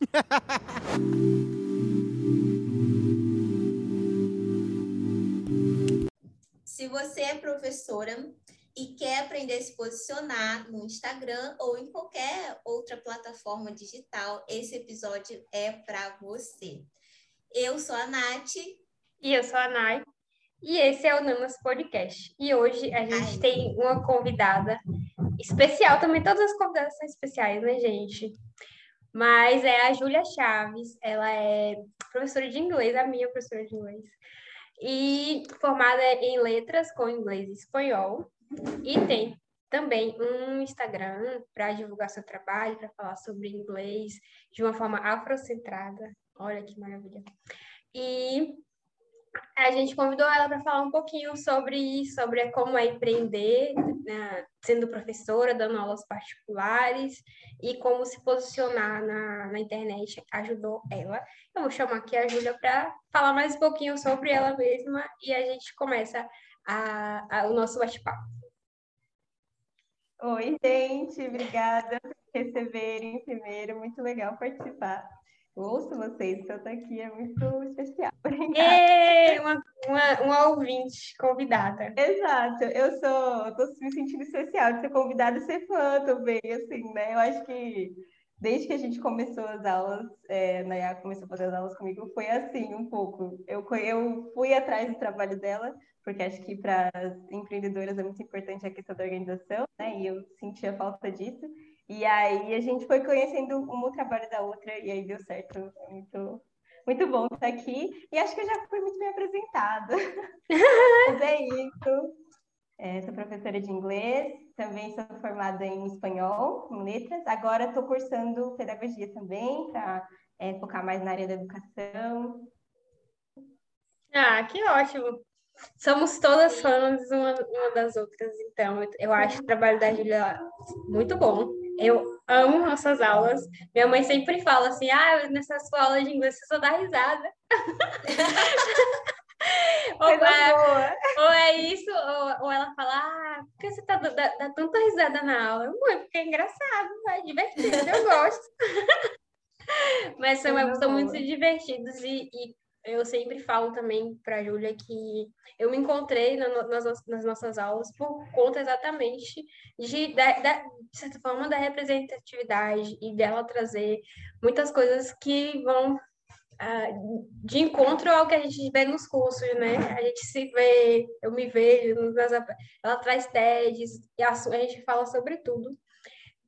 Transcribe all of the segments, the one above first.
Se você é professora e quer aprender a se posicionar no Instagram ou em qualquer outra plataforma digital, esse episódio é para você. Eu sou a Nath. E eu sou a Nai. E esse é o Nanas Podcast. E hoje a gente Ai. tem uma convidada especial também. Todas as convidadas são especiais, né, gente? Mas é a Júlia Chaves. Ela é professora de inglês, a minha professora de inglês. E formada em letras com inglês e espanhol. E tem também um Instagram para divulgar seu trabalho, para falar sobre inglês de uma forma afrocentrada. Olha que maravilha. E a gente convidou ela para falar um pouquinho sobre isso, sobre como é empreender, né, sendo professora, dando aulas particulares e como se posicionar na, na internet ajudou ela. Eu vou chamar aqui a Júlia para falar mais um pouquinho sobre ela mesma e a gente começa a, a, o nosso bate-papo. Oi, gente, obrigada por receberem primeiro, muito legal participar ouço vocês, tá aqui é muito especial. É, uma, uma, uma ouvinte convidada. Exato, eu sou, tô me sentindo especial de ser convidada e ser fã também, assim, né? Eu acho que desde que a gente começou as aulas, é, a Nayá começou a fazer as aulas comigo, foi assim, um pouco. Eu, eu fui atrás do trabalho dela, porque acho que para as empreendedoras é muito importante a questão da organização, né? E eu sentia falta disso. E aí a gente foi conhecendo uma o trabalho da outra e aí deu certo. Muito, muito bom estar aqui. E acho que eu já fui muito bem apresentada. Mas é isso. É, sou professora de inglês, também sou formada em espanhol, em letras. Agora estou cursando pedagogia também, para é, focar mais na área da educação. Ah, que ótimo! Somos todas fãs uma, uma das outras, então eu acho o trabalho da Julia muito bom. Eu amo nossas aulas. Minha mãe sempre fala assim: ah, nessa sua aula de inglês você só dá risada. ou, é, ou, é, isso, ou, ou, ela fala, ah, por que você tá, dá, dá tanta risada na aula? Mãe, porque é engraçado, é divertido, eu gosto. Mas são, são muito divertidos e, e eu sempre falo também para a Júlia que eu me encontrei na, nas, nas, nossas aulas por conta exatamente de, de certa forma, da representatividade e dela trazer muitas coisas que vão uh, de encontro ao que a gente vê nos cursos, né? A gente se vê, eu me vejo, ela traz TEDs e a gente fala sobre tudo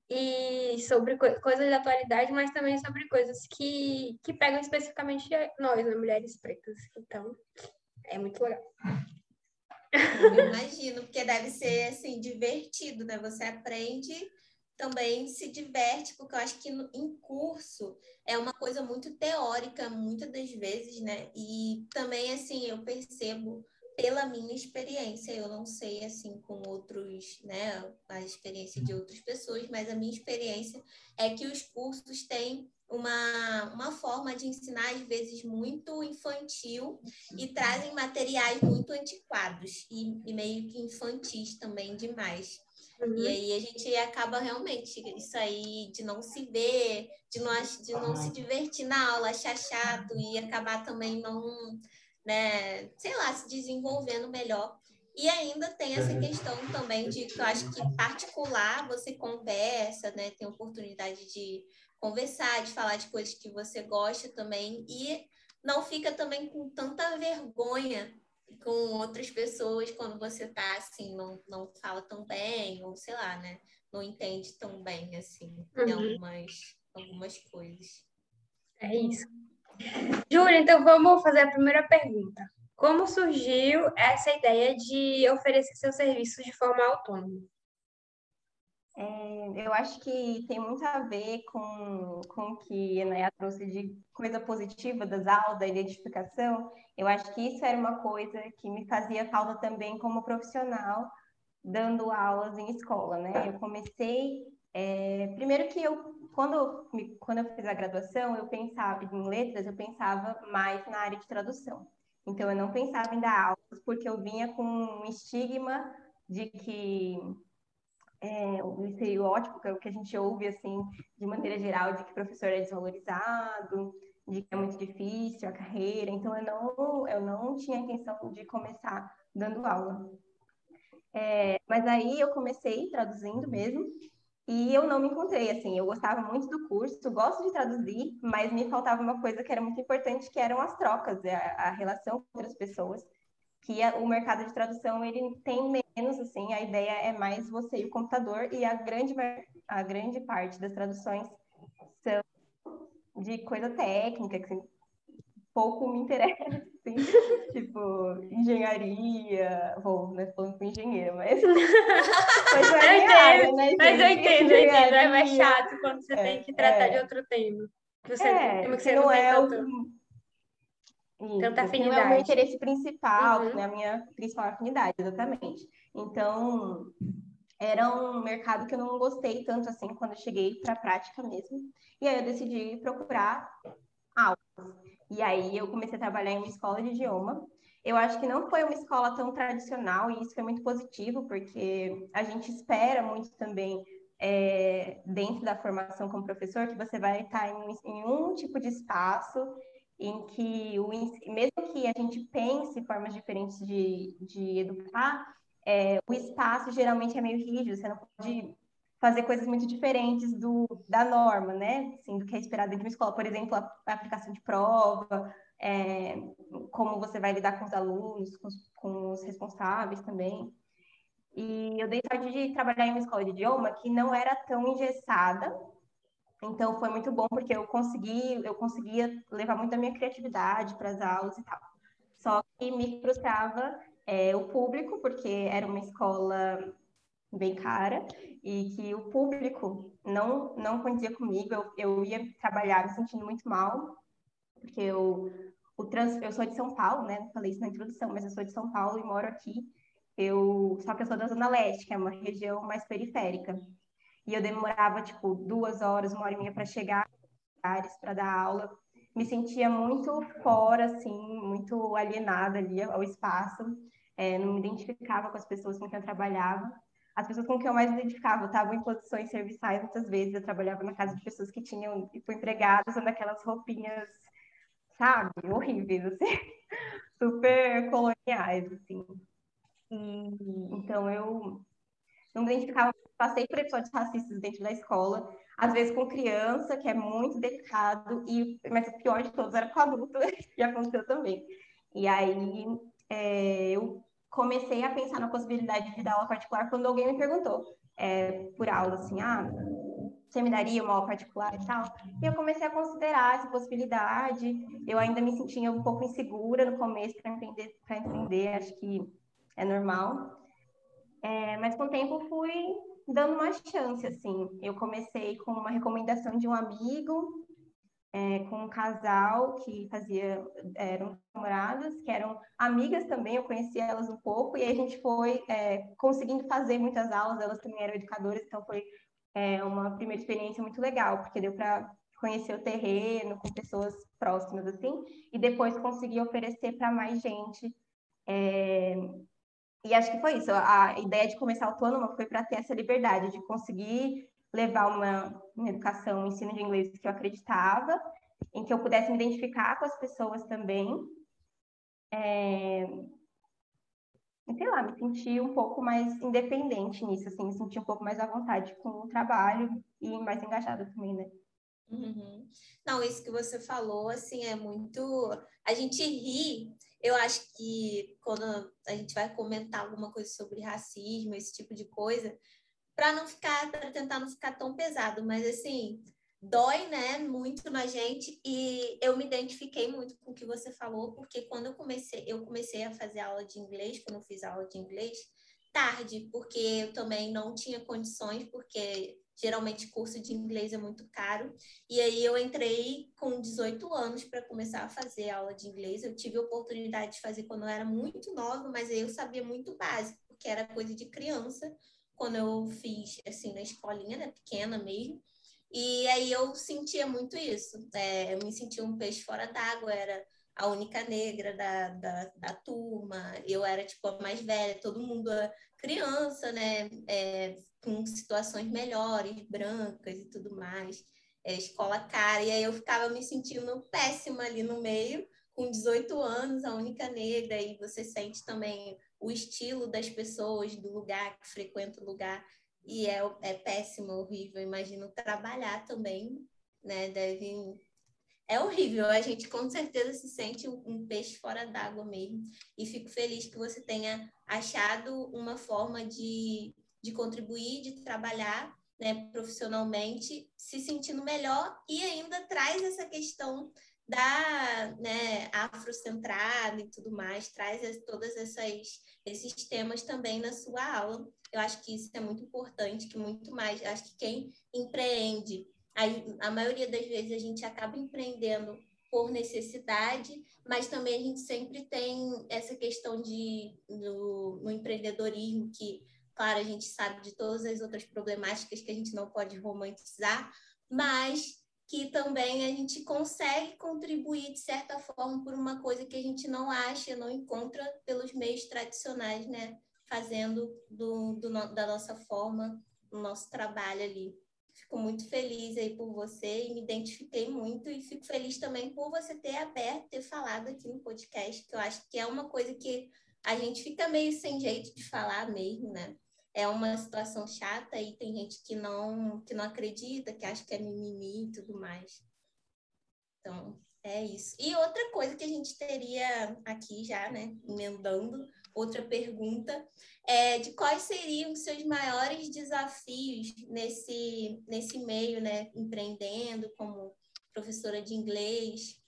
e sobre co coisas da atualidade, mas também sobre coisas que, que pegam especificamente nós, né, mulheres pretas. Então, é muito legal. Eu imagino, porque deve ser assim divertido, né? Você aprende também se diverte, porque eu acho que no, em curso é uma coisa muito teórica, muitas das vezes, né? E também, assim, eu percebo pela minha experiência, eu não sei assim com outros, né, a experiência de outras pessoas, mas a minha experiência é que os cursos têm uma, uma forma de ensinar, às vezes, muito infantil e trazem materiais muito antiquados e, e meio que infantis também demais. Uhum. E aí a gente acaba realmente isso aí de não se ver, de não, de não se divertir na aula, achar chato e acabar também não né, sei lá, se desenvolvendo melhor. E ainda tem essa uhum. questão também de que eu acho que particular você conversa, né, tem oportunidade de conversar, de falar de coisas que você gosta também e não fica também com tanta vergonha com outras pessoas quando você tá assim, não, não fala tão bem, ou sei lá, né? Não entende tão bem assim uhum. algumas, algumas coisas. É isso. Júlia, então vamos fazer a primeira pergunta. Como surgiu essa ideia de oferecer seus serviços de forma autônoma? É, eu acho que tem muito a ver com, com o que a Naya trouxe de coisa positiva das aulas, da identificação. Eu acho que isso era uma coisa que me fazia falta também como profissional, dando aulas em escola, né? Eu comecei, é, primeiro que eu quando, quando eu fiz a graduação, eu pensava em letras, eu pensava mais na área de tradução. Então, eu não pensava em dar aulas, porque eu vinha com um estigma de que é, o estereótipo, que é o que a gente ouve, assim, de maneira geral, de que professor é desvalorizado, de que é muito difícil a carreira. Então, eu não, eu não tinha a intenção de começar dando aula. É, mas aí eu comecei traduzindo mesmo, e eu não me encontrei, assim, eu gostava muito do curso, gosto de traduzir, mas me faltava uma coisa que era muito importante, que eram as trocas, a, a relação com outras pessoas, que a, o mercado de tradução, ele tem menos, assim, a ideia é mais você e o computador, e a grande, a grande parte das traduções são de coisa técnica, que assim, pouco me interessa, assim, tipo, engenharia, bom, né, falando com engenheiro, mas... mas eu entendo, área, né, mas eu entendo, eu entendo, é mais chato quando você é, tem que tratar é, de outro tema. Você, é, tema que você não, não é tanto, o... tanta afinidade. Não é o meu interesse principal, uhum. né, a minha principal afinidade, exatamente. Então, era um mercado que eu não gostei tanto assim quando eu cheguei para a prática mesmo. E aí eu decidi procurar aulas. E aí eu comecei a trabalhar em uma escola de idioma. Eu acho que não foi uma escola tão tradicional e isso foi muito positivo, porque a gente espera muito também é, dentro da formação como professor que você vai estar em, em um tipo de espaço em que, o, mesmo que a gente pense formas diferentes de, de educar, é, o espaço geralmente é meio rígido, você não pode fazer coisas muito diferentes do, da norma, né? Assim, do que é esperado de uma escola. Por exemplo, a, a aplicação de prova, é, como você vai lidar com os alunos, com os, com os, responsáveis também. E eu dei sorte de trabalhar em uma escola de idioma que não era tão engessada, então foi muito bom porque eu consegui, eu conseguia levar muito a minha criatividade para as aulas e tal. Só que me frustrava é, o público, porque era uma escola bem cara e que o público não não condizia comigo. Eu, eu ia trabalhar me sentindo muito mal, porque eu, o trans, eu sou de São Paulo, né? Falei isso na introdução, mas eu sou de São Paulo e moro aqui. Eu, só que eu sou da Zona Leste, que é uma região mais periférica. E eu demorava, tipo, duas horas, uma hora e meia para chegar para dar aula. Me sentia muito fora, assim, muito alienada ali ao espaço. É, não me identificava com as pessoas com quem eu trabalhava as pessoas com quem eu mais me identificava estavam em posições serviçais muitas vezes. Eu trabalhava na casa de pessoas que tinham, tipo, empregadas usando aquelas roupinhas, sabe, horríveis, assim, super coloniais, assim. E, então eu não me identificava, passei por episódios racistas dentro da escola, às vezes com criança, que é muito delicado, e, mas o pior de todos era com adulto, que aconteceu também. E aí é, eu comecei a pensar na possibilidade de dar aula particular quando alguém me perguntou é, por aula, assim, ah, você me daria uma aula particular e tal? E eu comecei a considerar essa possibilidade. Eu ainda me sentia um pouco insegura no começo para entender, entender, acho que é normal. É, mas com o tempo fui dando uma chance, assim. Eu comecei com uma recomendação de um amigo é, com um casal que fazia, eram namoradas, que eram amigas também, eu conhecia elas um pouco, e a gente foi é, conseguindo fazer muitas aulas, elas também eram educadoras, então foi é, uma primeira experiência muito legal, porque deu para conhecer o terreno com pessoas próximas, assim, e depois conseguir oferecer para mais gente. É, e acho que foi isso, a ideia de começar autônoma foi para ter essa liberdade de conseguir levar uma, uma educação, um ensino de inglês que eu acreditava, em que eu pudesse me identificar com as pessoas também. É... sei lá, me sentir um pouco mais independente nisso, assim, me sentir um pouco mais à vontade com o trabalho e mais engajada também, né? Uhum. Não, isso que você falou, assim, é muito. A gente ri, eu acho que quando a gente vai comentar alguma coisa sobre racismo, esse tipo de coisa, para não ficar, para tentar não ficar tão pesado, mas assim, dói, né, muito na gente e eu me identifiquei muito com o que você falou, porque quando eu comecei, eu comecei a fazer aula de inglês, quando eu fiz aula de inglês, tarde, porque eu também não tinha condições, porque geralmente curso de inglês é muito caro. E aí eu entrei com 18 anos para começar a fazer aula de inglês. Eu tive a oportunidade de fazer quando eu era muito nova, mas aí eu sabia muito básico, porque era coisa de criança quando eu fiz, assim, na escolinha, né, pequena mesmo. E aí eu sentia muito isso. É, eu me sentia um peixe fora d'água, era a única negra da, da, da, turma, eu era, tipo, a mais velha, todo mundo criança, né, é, com situações melhores, brancas e tudo mais, é, escola cara, e aí eu ficava me sentindo péssima ali no meio, com 18 anos, a única negra, e você sente também o estilo das pessoas, do lugar que frequenta o lugar, e é, é péssimo, horrível. Imagino trabalhar também, né? Deve. É horrível, a gente com certeza se sente um, um peixe fora d'água mesmo. E fico feliz que você tenha achado uma forma de, de contribuir, de trabalhar né, profissionalmente, se sentindo melhor e ainda traz essa questão da né, afrocentrada e tudo mais, traz todas essas esses temas também na sua aula. Eu acho que isso é muito importante, que muito mais, acho que quem empreende, a, a maioria das vezes a gente acaba empreendendo por necessidade, mas também a gente sempre tem essa questão de no, no empreendedorismo que, claro, a gente sabe de todas as outras problemáticas que a gente não pode romantizar, mas que também a gente consegue contribuir de certa forma por uma coisa que a gente não acha, não encontra pelos meios tradicionais, né? Fazendo do, do da nossa forma o nosso trabalho ali. Fico muito feliz aí por você e me identifiquei muito e fico feliz também por você ter aberto, ter falado aqui no podcast, que eu acho que é uma coisa que a gente fica meio sem jeito de falar mesmo, né? É uma situação chata e tem gente que não que não acredita, que acha que é mimimi e tudo mais. Então, é isso. E outra coisa que a gente teria aqui já, né, emendando, outra pergunta, é de quais seriam os seus maiores desafios nesse, nesse meio, né, empreendendo como professora de inglês?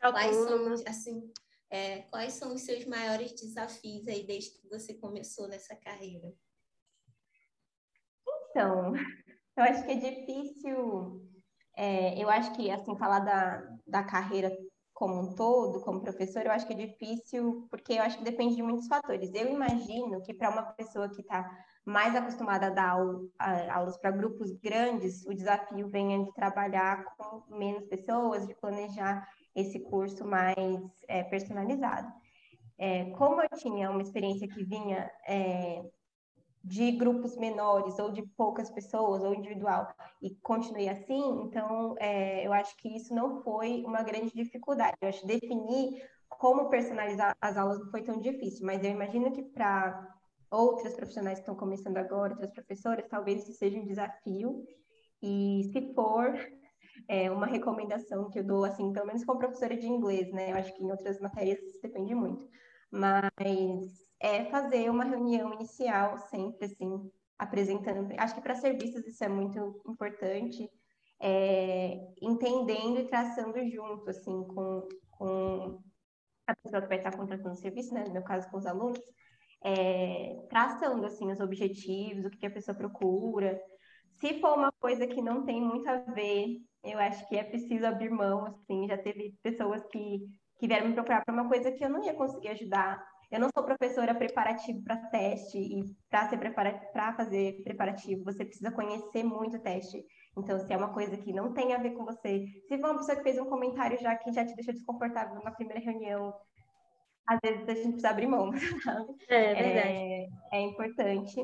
Quais são, assim, é, quais são os seus maiores desafios aí desde que você começou nessa carreira? Então, eu acho que é difícil. É, eu acho que, assim, falar da, da carreira como um todo, como professor, eu acho que é difícil, porque eu acho que depende de muitos fatores. Eu imagino que para uma pessoa que está mais acostumada a dar aulas para grupos grandes, o desafio venha de trabalhar com menos pessoas, de planejar esse curso mais é, personalizado. É, como eu tinha uma experiência que vinha é, de grupos menores ou de poucas pessoas ou individual e continuei assim, então é, eu acho que isso não foi uma grande dificuldade. Eu acho definir como personalizar as aulas não foi tão difícil, mas eu imagino que para outras profissionais que estão começando agora, outras professoras, talvez isso seja um desafio. E se for é, uma recomendação que eu dou, assim, pelo menos como professora de inglês, né? Eu acho que em outras matérias depende muito. Mas é fazer uma reunião inicial sempre, assim, apresentando. Acho que para serviços isso é muito importante, é, entendendo e traçando junto, assim, com, com a pessoa que vai estar contratando o serviço, né, no meu caso com os alunos, é, traçando, assim, os objetivos, o que, a pessoa procura. Se for uma coisa que não tem muito a ver, eu acho que é preciso abrir mão, assim, já teve pessoas que, que vieram me procurar para uma coisa que eu não ia conseguir ajudar eu não sou professora preparativa para teste e para ser para fazer preparativo, você precisa conhecer muito o teste. Então, se é uma coisa que não tem a ver com você, se for uma pessoa que fez um comentário já que já te deixou desconfortável numa primeira reunião, às vezes a gente precisa abrir mão, sabe? É, verdade. É, é importante.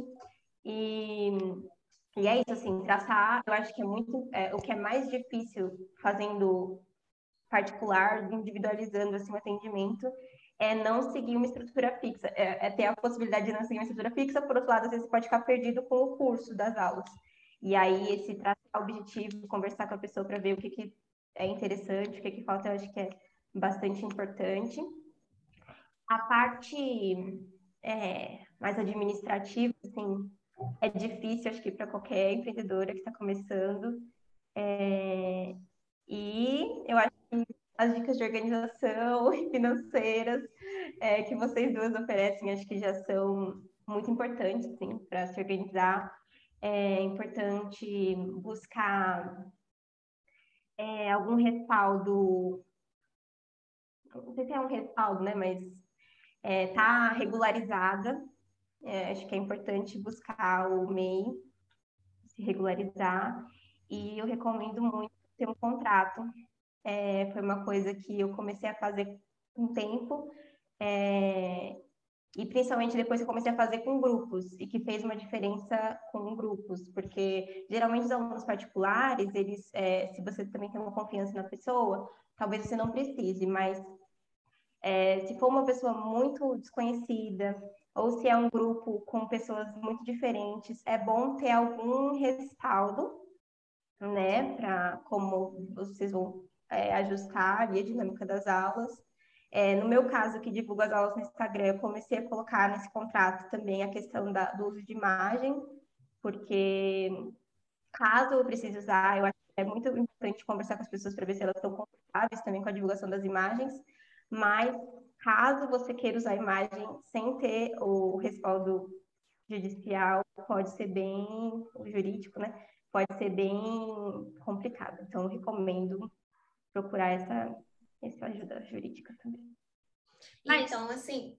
E, e é isso, assim, traçar, eu acho que é muito, é, o que é mais difícil fazendo particular, individualizando assim, o atendimento, é não seguir uma estrutura fixa, é, é, ter a possibilidade de não seguir uma estrutura fixa, por outro lado, às vezes você pode ficar perdido com o curso das aulas. E aí, esse traçar objetivo, conversar com a pessoa para ver o que, que é interessante, o que, que falta, eu acho que é bastante importante. A parte é, mais administrativa, assim, é difícil, acho que para qualquer empreendedora que está começando. É, e eu acho que as dicas de organização e financeiras é, que vocês duas oferecem, acho que já são muito importantes, sim, para se organizar. É importante buscar é, algum respaldo, não sei se é um respaldo, né, mas é, tá regularizada. É, acho que é importante buscar o MEI, se regularizar. E eu recomendo muito ter um contrato é, foi uma coisa que eu comecei a fazer com um tempo. É, e principalmente depois eu comecei a fazer com grupos e que fez uma diferença com grupos, porque geralmente os alunos particulares, eles, é, se você também tem uma confiança na pessoa, talvez você não precise, mas é, se for uma pessoa muito desconhecida ou se é um grupo com pessoas muito diferentes, é bom ter algum respaldo, né, para como vocês vão é, ajustar ali a dinâmica das aulas é, no meu caso, que divulgo as aulas no Instagram, eu comecei a colocar nesse contrato também a questão da, do uso de imagem, porque caso eu precise usar, eu acho que é muito importante conversar com as pessoas para ver se elas estão confortáveis também com a divulgação das imagens, mas caso você queira usar a imagem sem ter o respaldo judicial, pode ser bem, jurídico, né? Pode ser bem complicado. Então, recomendo procurar essa, essa ajuda jurídica também. Mas, então, assim.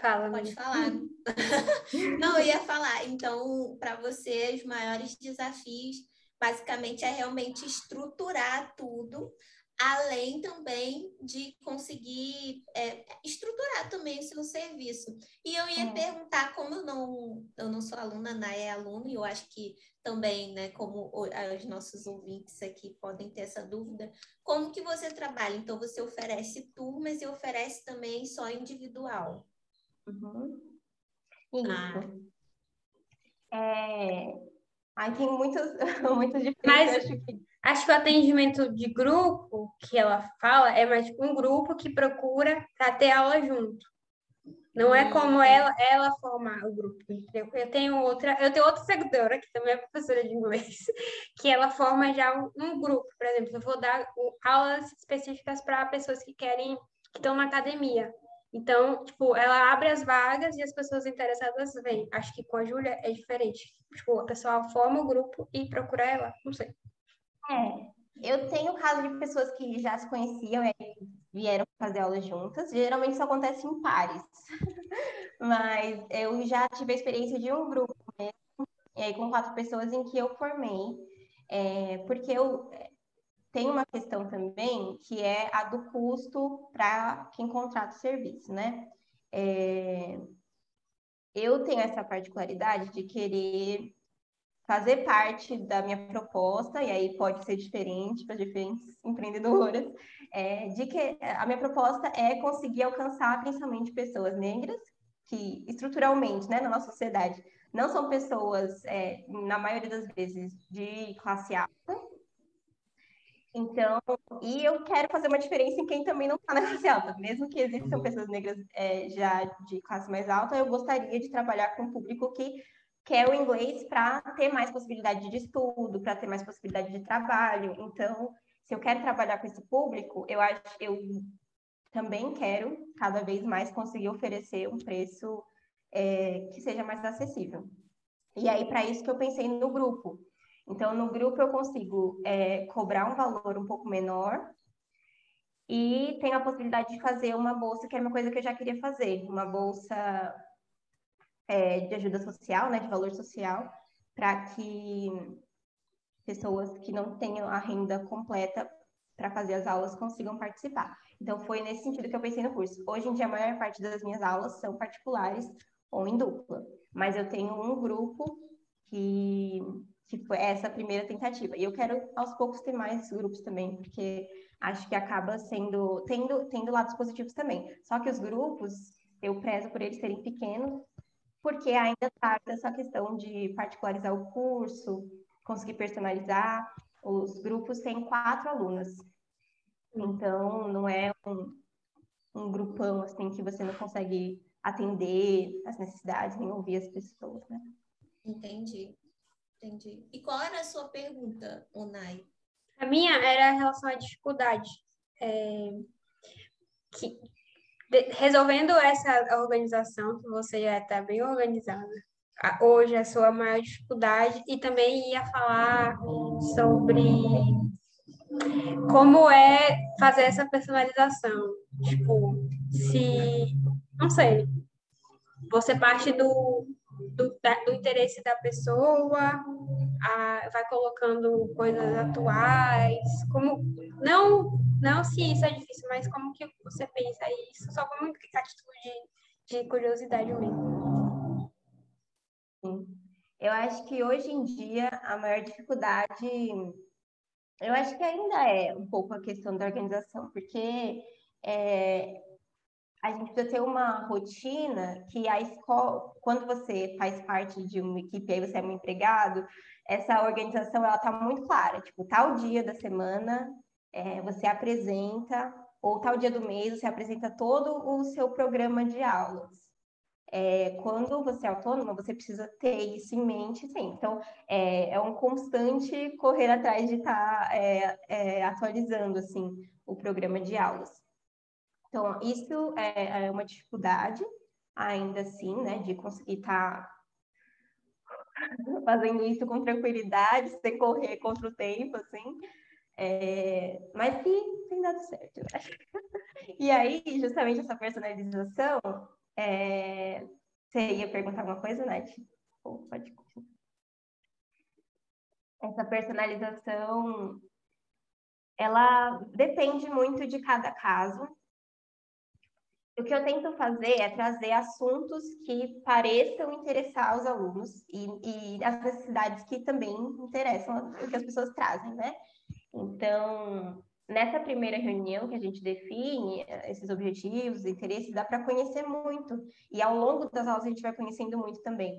Fala, pode falar. Não, eu ia falar. Então, para você, os maiores desafios, basicamente, é realmente estruturar tudo além também de conseguir é, estruturar também o seu serviço. E eu ia é. perguntar, como eu não, eu não sou aluna, Ana é aluna, e eu acho que também, né, como os nossos ouvintes aqui podem ter essa dúvida, como que você trabalha? Então, você oferece turmas e oferece também só individual? Uhum. Isso. Ah. É... Aí tem muitos, muitos diferentes, Mas... acho que Acho que o atendimento de grupo que ela fala é mais tipo um grupo que procura para ter aula junto. Não é como ela, ela formar o grupo. Entendeu? Eu tenho outra, eu tenho outra seguidora que também é professora de inglês, que ela forma já um, um grupo, por exemplo, eu vou dar aulas específicas para pessoas que querem que estão na academia. Então, tipo, ela abre as vagas e as pessoas interessadas vêm. Acho que com a Júlia é diferente. Tipo, a pessoa forma o grupo e procura ela, não sei. É, eu tenho caso de pessoas que já se conheciam e vieram fazer aulas juntas. Geralmente isso acontece em pares. Mas eu já tive a experiência de um grupo mesmo, e aí com quatro pessoas em que eu formei. É, porque eu é, tenho uma questão também que é a do custo para quem contrata o serviço, né? É, eu tenho essa particularidade de querer fazer parte da minha proposta, e aí pode ser diferente para diferentes empreendedoras, é, de que a minha proposta é conseguir alcançar principalmente pessoas negras, que estruturalmente, né, na nossa sociedade, não são pessoas, é, na maioria das vezes, de classe alta. Então, e eu quero fazer uma diferença em quem também não está na classe alta. Mesmo que existam pessoas negras é, já de classe mais alta, eu gostaria de trabalhar com um público que quer o inglês para ter mais possibilidade de estudo, para ter mais possibilidade de trabalho. Então, se eu quero trabalhar com esse público, eu acho eu também quero cada vez mais conseguir oferecer um preço é, que seja mais acessível. E aí, para isso que eu pensei no grupo. Então, no grupo eu consigo é, cobrar um valor um pouco menor e tenho a possibilidade de fazer uma bolsa, que é uma coisa que eu já queria fazer, uma bolsa é, de ajuda social, né, de valor social, para que pessoas que não tenham a renda completa para fazer as aulas consigam participar. Então, foi nesse sentido que eu pensei no curso. Hoje em dia, a maior parte das minhas aulas são particulares ou em dupla, mas eu tenho um grupo que, que foi essa primeira tentativa. E eu quero, aos poucos, ter mais grupos também, porque acho que acaba sendo, tendo, tendo lados positivos também. Só que os grupos, eu prezo por eles serem pequenos porque ainda trata essa questão de particularizar o curso, conseguir personalizar. Os grupos têm quatro alunas, então não é um, um grupão assim que você não consegue atender as necessidades nem ouvir as pessoas, né? Entendi, entendi. E qual era a sua pergunta, Unai? A minha era em relação à dificuldade. É, que, resolvendo essa organização, que você já está bem organizada, hoje a sua maior dificuldade, e também ia falar sobre como é fazer essa personalização. Tipo, se, não sei, você parte do, do, do interesse da pessoa, a, vai colocando coisas atuais, como não não se isso é difícil, mas como que você pensa isso, só como atitude de curiosidade mesmo. Sim. Eu acho que hoje em dia a maior dificuldade, eu acho que ainda é um pouco a questão da organização, porque é, a gente precisa ter uma rotina que a escola, quando você faz parte de uma equipe, aí você é um empregado, essa organização ela está muito clara, tipo, tal dia da semana é, você apresenta, ou tal dia do mês você apresenta todo o seu programa de aulas. É, quando você é autônoma, você precisa ter isso em mente sim. Então, é, é um constante correr atrás de estar tá, é, é, atualizando assim o programa de aulas. Então, isso é, é uma dificuldade, ainda assim, né, de conseguir estar tá fazendo isso com tranquilidade, sem correr contra o tempo, assim. É, mas que tem dado certo, acho. E aí, justamente essa personalização, é... você ia perguntar alguma coisa, Nath? Oh, pode Essa personalização, ela depende muito de cada caso. O que eu tento fazer é trazer assuntos que pareçam interessar os alunos e, e as necessidades que também interessam o que as pessoas trazem, né? Então, nessa primeira reunião que a gente define eh, esses objetivos, interesses, dá para conhecer muito. E ao longo das aulas a gente vai conhecendo muito também.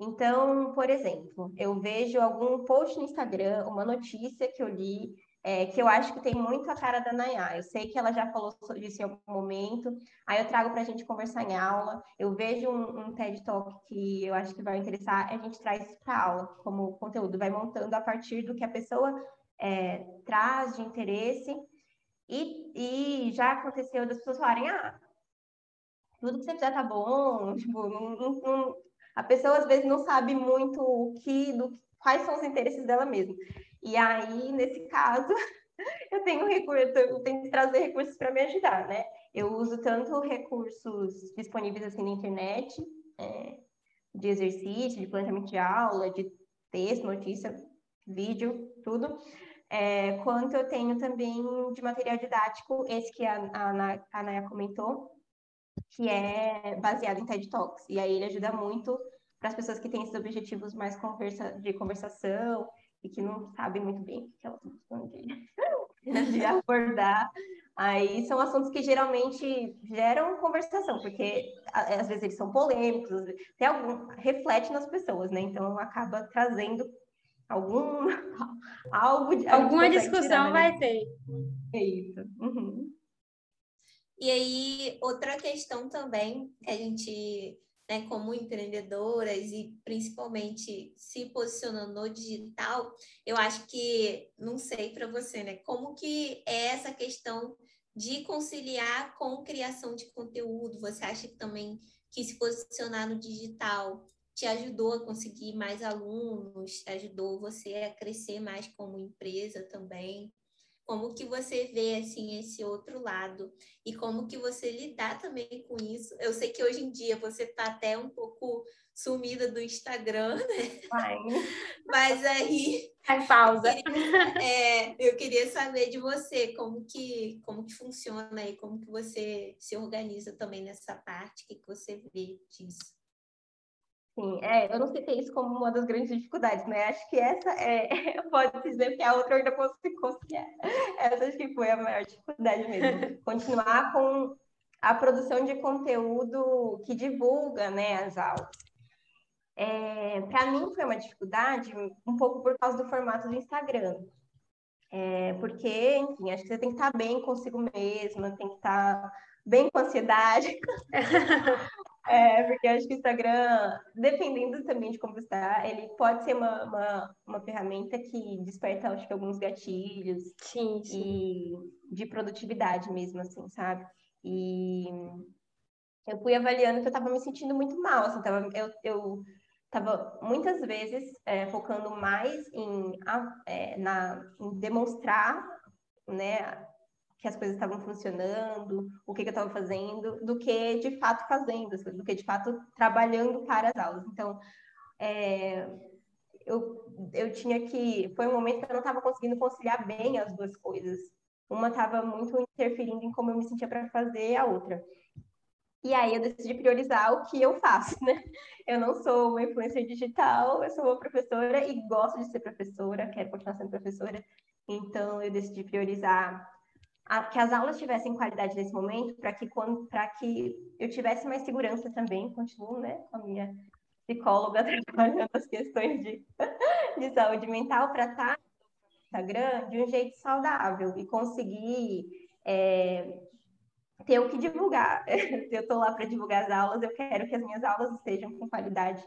Então, por exemplo, eu vejo algum post no Instagram, uma notícia que eu li, é, que eu acho que tem muito a cara da Nayá. Eu sei que ela já falou sobre isso em algum momento, aí eu trago para a gente conversar em aula. Eu vejo um, um, TED Talk que eu acho que vai interessar, a gente traz para aula como conteúdo, vai montando a partir do que a pessoa é, traz de interesse. E, e já aconteceu das pessoas falarem, ah, tudo que você fizer tá bom, tipo, não, não... a pessoa às vezes não sabe muito o que, do, quais são os interesses dela mesma. E aí, nesse caso, eu tenho recurso, eu tenho que trazer recursos para me ajudar, né? Eu uso tanto recursos disponíveis assim na internet, é, de exercício, de planejamento de aula, de texto, notícia, vídeo, tudo, é, quanto eu tenho também de material didático, esse que a, a, a Naya comentou, que é baseado em TED Talks. E aí ele ajuda muito para as pessoas que têm esses objetivos mais conversa, de conversação e que não sabem muito bem o que elas estão de, de abordar. Aí são assuntos que geralmente geram conversação, porque às vezes eles são polêmicos, tem algum reflete nas pessoas, né? Então acaba trazendo algum algo de, alguma discussão tirar, né? vai ter. É isso. Uhum. E aí outra questão também que a gente, né, como empreendedoras e principalmente se posicionando no digital, eu acho que não sei para você, né, como que é essa questão de conciliar com criação de conteúdo? Você acha que também que se posicionar no digital te ajudou a conseguir mais alunos, ajudou você a crescer mais como empresa também? Como que você vê assim esse outro lado e como que você lidar também com isso? Eu sei que hoje em dia você está até um pouco sumida do Instagram, né? Vai. Mas aí Faz pausa. Eu queria, é, eu queria saber de você como que como que funciona e como que você se organiza também nessa parte, o que, que você vê disso? Sim, é, eu não citei isso como uma das grandes dificuldades, né? Acho que essa é, pode dizer que a outra eu ainda consegui. Essa acho que foi a maior dificuldade mesmo. Continuar com a produção de conteúdo que divulga, né, as aulas. É, Para mim foi uma dificuldade um pouco por causa do formato do Instagram. É, porque, enfim, acho que você tem que estar bem consigo mesma, tem que estar bem com ansiedade. É, porque acho que o Instagram, dependendo também de como você está, ele pode ser uma, uma, uma, ferramenta que desperta, acho que, alguns gatilhos. Sim, sim. E de produtividade mesmo, assim, sabe? E eu fui avaliando que eu estava me sentindo muito mal, assim, tava, eu, eu tava muitas vezes é, focando mais em, é, na, em demonstrar, né, que as coisas estavam funcionando, o que, que eu estava fazendo, do que de fato fazendo, do que de fato trabalhando para as aulas. Então, é, eu, eu tinha que. Foi um momento que eu não estava conseguindo conciliar bem as duas coisas. Uma estava muito interferindo em como eu me sentia para fazer a outra. E aí eu decidi priorizar o que eu faço, né? Eu não sou uma influencer digital, eu sou uma professora e gosto de ser professora, quero continuar sendo professora. Então eu decidi priorizar a, que as aulas tivessem qualidade nesse momento, para que quando que eu tivesse mais segurança também, continuo, né, com a minha psicóloga trabalhando as questões de, de saúde mental para estar no Instagram de um jeito saudável e conseguir é, ter o que divulgar. Se eu estou lá para divulgar as aulas, eu quero que as minhas aulas estejam com qualidade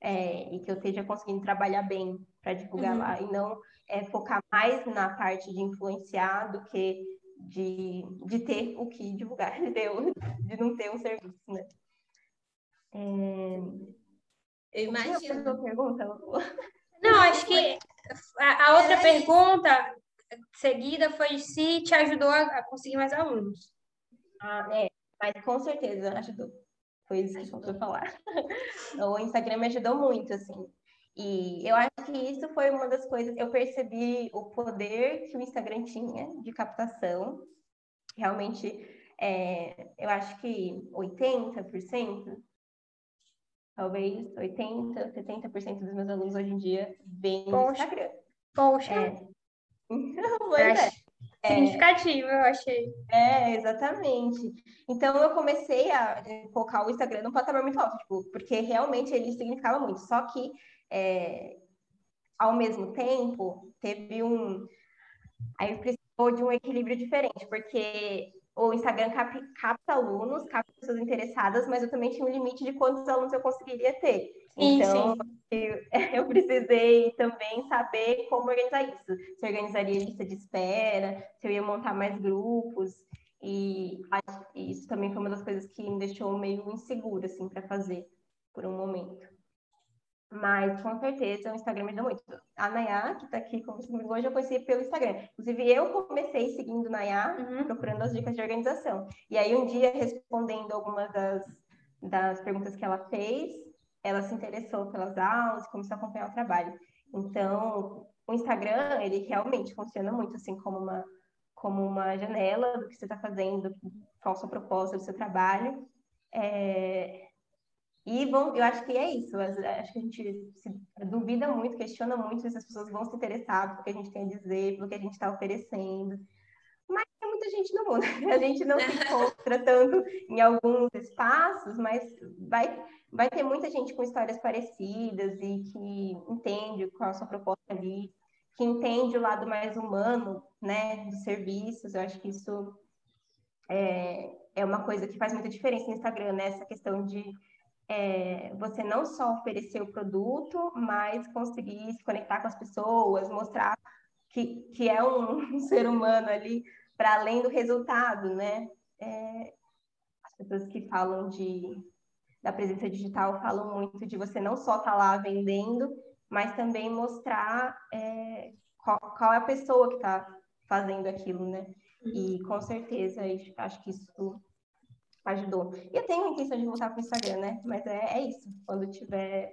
é, e que eu esteja conseguindo trabalhar bem para divulgar uhum. lá e não é, focar mais na parte de influenciar do que de, de ter o que divulgar, de, ter, de não ter um serviço, né? É... Eu imagino. pergunta? Não, acho que a, a outra pergunta seguida foi se te ajudou a, a conseguir mais alunos. Ah, é, mas com certeza ajudou. Foi isso que eu falar. o Instagram me ajudou muito, assim. E eu acho que isso foi uma das coisas. Eu percebi o poder que o Instagram tinha de captação. Realmente, é, eu acho que 80%, talvez 80%, 70% dos meus alunos hoje em dia vêm no Instagram. Poxa! É. pois é. É. significativo, eu achei. É, exatamente. Então eu comecei a colocar o Instagram num patamar muito alto, tipo, porque realmente ele significava muito. Só que é, ao mesmo tempo teve um. Aí precisou de um equilíbrio diferente, porque o Instagram cap, capta alunos, capta pessoas interessadas, mas eu também tinha um limite de quantos alunos eu conseguiria ter. Sim, então, sim. Eu, eu, precisei também saber como organizar isso. Se eu organizaria lista de espera, se eu ia montar mais grupos. E isso também foi uma das coisas que me deixou meio insegura, assim, para fazer por um momento. Mas, com certeza, o Instagram me deu muito. A Nayá, que está aqui comigo hoje, eu conheci pelo Instagram. Inclusive, eu comecei seguindo Nayá, uhum. procurando as dicas de organização. E aí, um dia, respondendo algumas das, das perguntas que ela fez, ela se interessou pelas aulas e começou a acompanhar o trabalho. Então, o Instagram, ele realmente funciona muito assim como uma, como uma janela do que você está fazendo, qual sua proposta do seu trabalho. É, e vão, eu acho que é isso. Acho que a gente duvida muito, questiona muito se as pessoas vão se interessar pelo que a gente tem a dizer, pelo que a gente está oferecendo. Mas tem muita gente no mundo. A gente não se encontra tanto em alguns espaços, mas vai, vai ter muita gente com histórias parecidas e que entende qual é a sua proposta ali, que entende o lado mais humano, né, dos serviços. Eu acho que isso é, é uma coisa que faz muita diferença no Instagram, né? Essa questão de é, você não só oferecer o produto, mas conseguir se conectar com as pessoas, mostrar que, que é um, um ser humano ali para além do resultado, né? É, as pessoas que falam de da presença digital falam muito de você não só estar tá lá vendendo, mas também mostrar é, qual, qual, é a pessoa que está fazendo aquilo, né? E com certeza acho que isso ajudou. E eu tenho a intenção de voltar para o Instagram, né? Mas é, é isso, quando tiver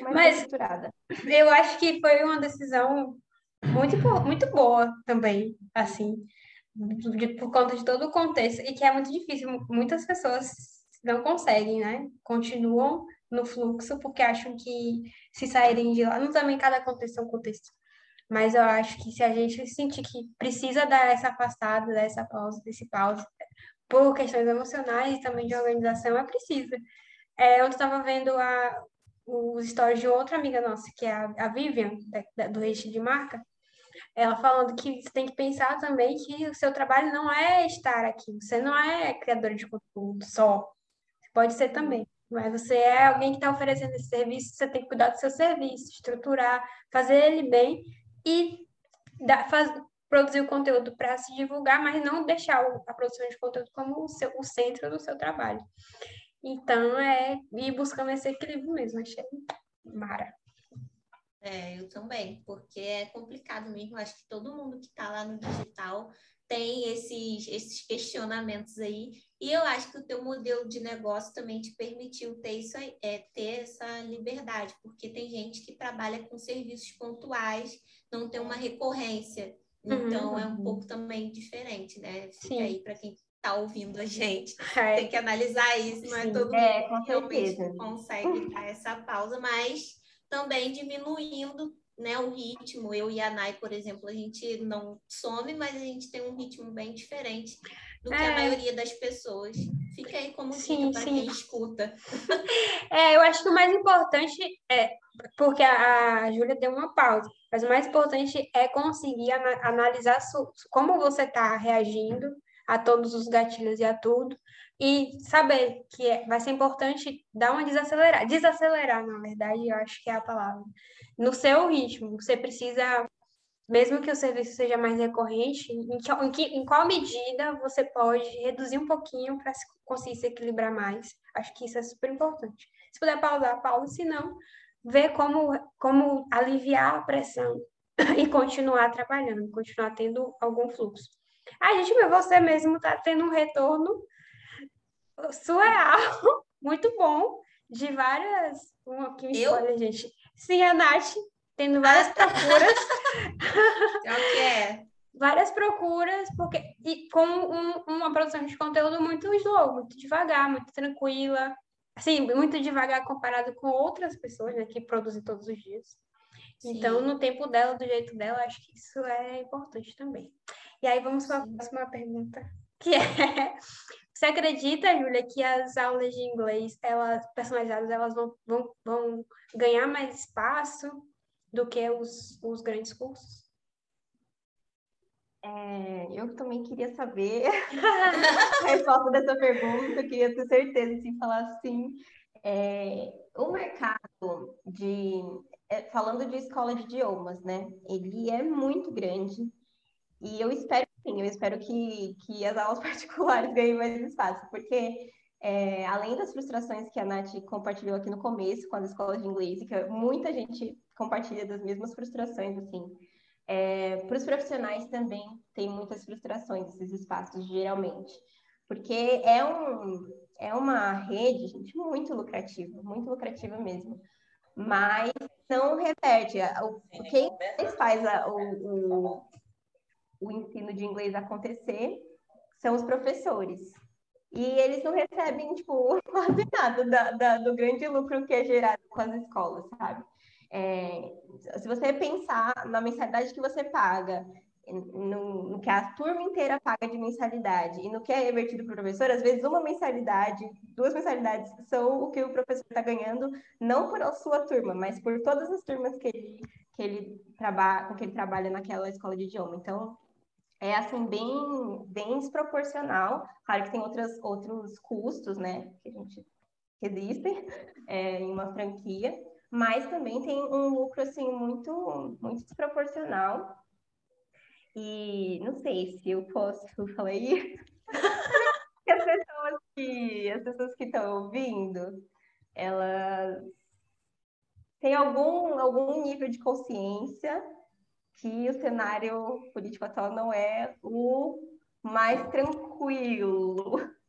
mais Mas estruturada. Eu acho que foi uma decisão muito, muito boa também, assim, por conta de todo o contexto, e que é muito difícil. Muitas pessoas não conseguem, né? Continuam no fluxo porque acham que se saírem de lá, não também cada contexto é um contexto. Mas eu acho que se a gente sentir que precisa dar essa afastada, dar essa pausa, desse pausa, por questões emocionais e também de organização, é preciso. É, eu estava vendo a, os stories de outra amiga nossa, que é a, a Vivian, da, da, do Eixo de Marca, ela falando que você tem que pensar também que o seu trabalho não é estar aqui, você não é criador de conteúdo só, pode ser também, mas você é alguém que está oferecendo esse serviço, você tem que cuidar do seu serviço, estruturar, fazer ele bem e dar, faz, produzir o conteúdo para se divulgar, mas não deixar a produção de conteúdo como o, seu, o centro do seu trabalho. Então, é ir buscando esse equilíbrio mesmo, achei mara. É, eu também, porque é complicado mesmo. Acho que todo mundo que está lá no digital tem esses, esses questionamentos aí. E eu acho que o teu modelo de negócio também te permitiu ter, isso, é, ter essa liberdade, porque tem gente que trabalha com serviços pontuais, não tem uma recorrência. Então, uhum. é um pouco também diferente, né? Fica Sim. aí para quem está ouvindo a gente. É. Tem que analisar isso, não é Sim, todo é, mundo que realmente consegue dar essa pausa, mas também diminuindo né, o ritmo. Eu e a Nai, por exemplo, a gente não some, mas a gente tem um ritmo bem diferente do que é. a maioria das pessoas. Fica aí como dica para quem escuta. É, eu acho que o mais importante é, porque a, a Júlia deu uma pausa, mas o mais importante é conseguir ana, analisar como você está reagindo a todos os gatilhos e a tudo, e saber que é, vai ser importante dar uma desacelerar, desacelerar, na verdade, eu acho que é a palavra, no seu ritmo. Você precisa, mesmo que o serviço seja mais recorrente, em, em, que, em qual medida você pode reduzir um pouquinho para conseguir se equilibrar mais. Acho que isso é super importante. Se puder pausar, pausa, se não, ver como, como aliviar a pressão e continuar trabalhando, continuar tendo algum fluxo. A gente vê você mesmo está tendo um retorno surreal, muito bom, de várias. Um aqui, olha, gente. Sim, a Nath, tendo várias procuras. É o que é? Várias procuras, porque e com um, uma produção de conteúdo muito slow, muito devagar, muito tranquila. Assim, muito devagar comparado com outras pessoas né, que produzem todos os dias. Sim. Então, no tempo dela, do jeito dela, acho que isso é importante também. E aí, vamos para a próxima pergunta, que é você acredita, Júlia, que as aulas de inglês, elas personalizadas, elas vão, vão, vão ganhar mais espaço do que os, os grandes cursos? É, eu também queria saber a resposta dessa pergunta, eu queria ter certeza de falar assim. É, o mercado de. É, falando de escola de idiomas, né? Ele é muito grande. E eu espero Sim, eu espero que, que as aulas particulares ganhem mais espaço, porque é, além das frustrações que a Nath compartilhou aqui no começo com as escolas de inglês, que muita gente compartilha das mesmas frustrações, assim, é, para os profissionais também tem muitas frustrações esses espaços, geralmente, porque é, um, é uma rede, gente, muito lucrativa, muito lucrativa mesmo, mas não reverte. O, quem faz a, o, o o ensino de inglês acontecer são os professores. E eles não recebem, tipo, quase nada da, da, do grande lucro que é gerado com as escolas, sabe? É, se você pensar na mensalidade que você paga, no, no, que a turma inteira paga de mensalidade e no que é revertido para o professor, às vezes uma mensalidade, duas mensalidades são o que o professor está ganhando, não por a sua turma, mas por todas as turmas que ele, que ele trabalha, com que ele trabalha naquela escola de idioma. Então, é assim bem bem desproporcional. Claro que tem outras, outros custos, né, que a gente que existem é, em uma franquia, mas também tem um lucro assim muito muito desproporcional. E não sei se eu posso falar isso. as pessoas que as pessoas que estão ouvindo, elas têm algum algum nível de consciência que o cenário político atual não é o mais tranquilo.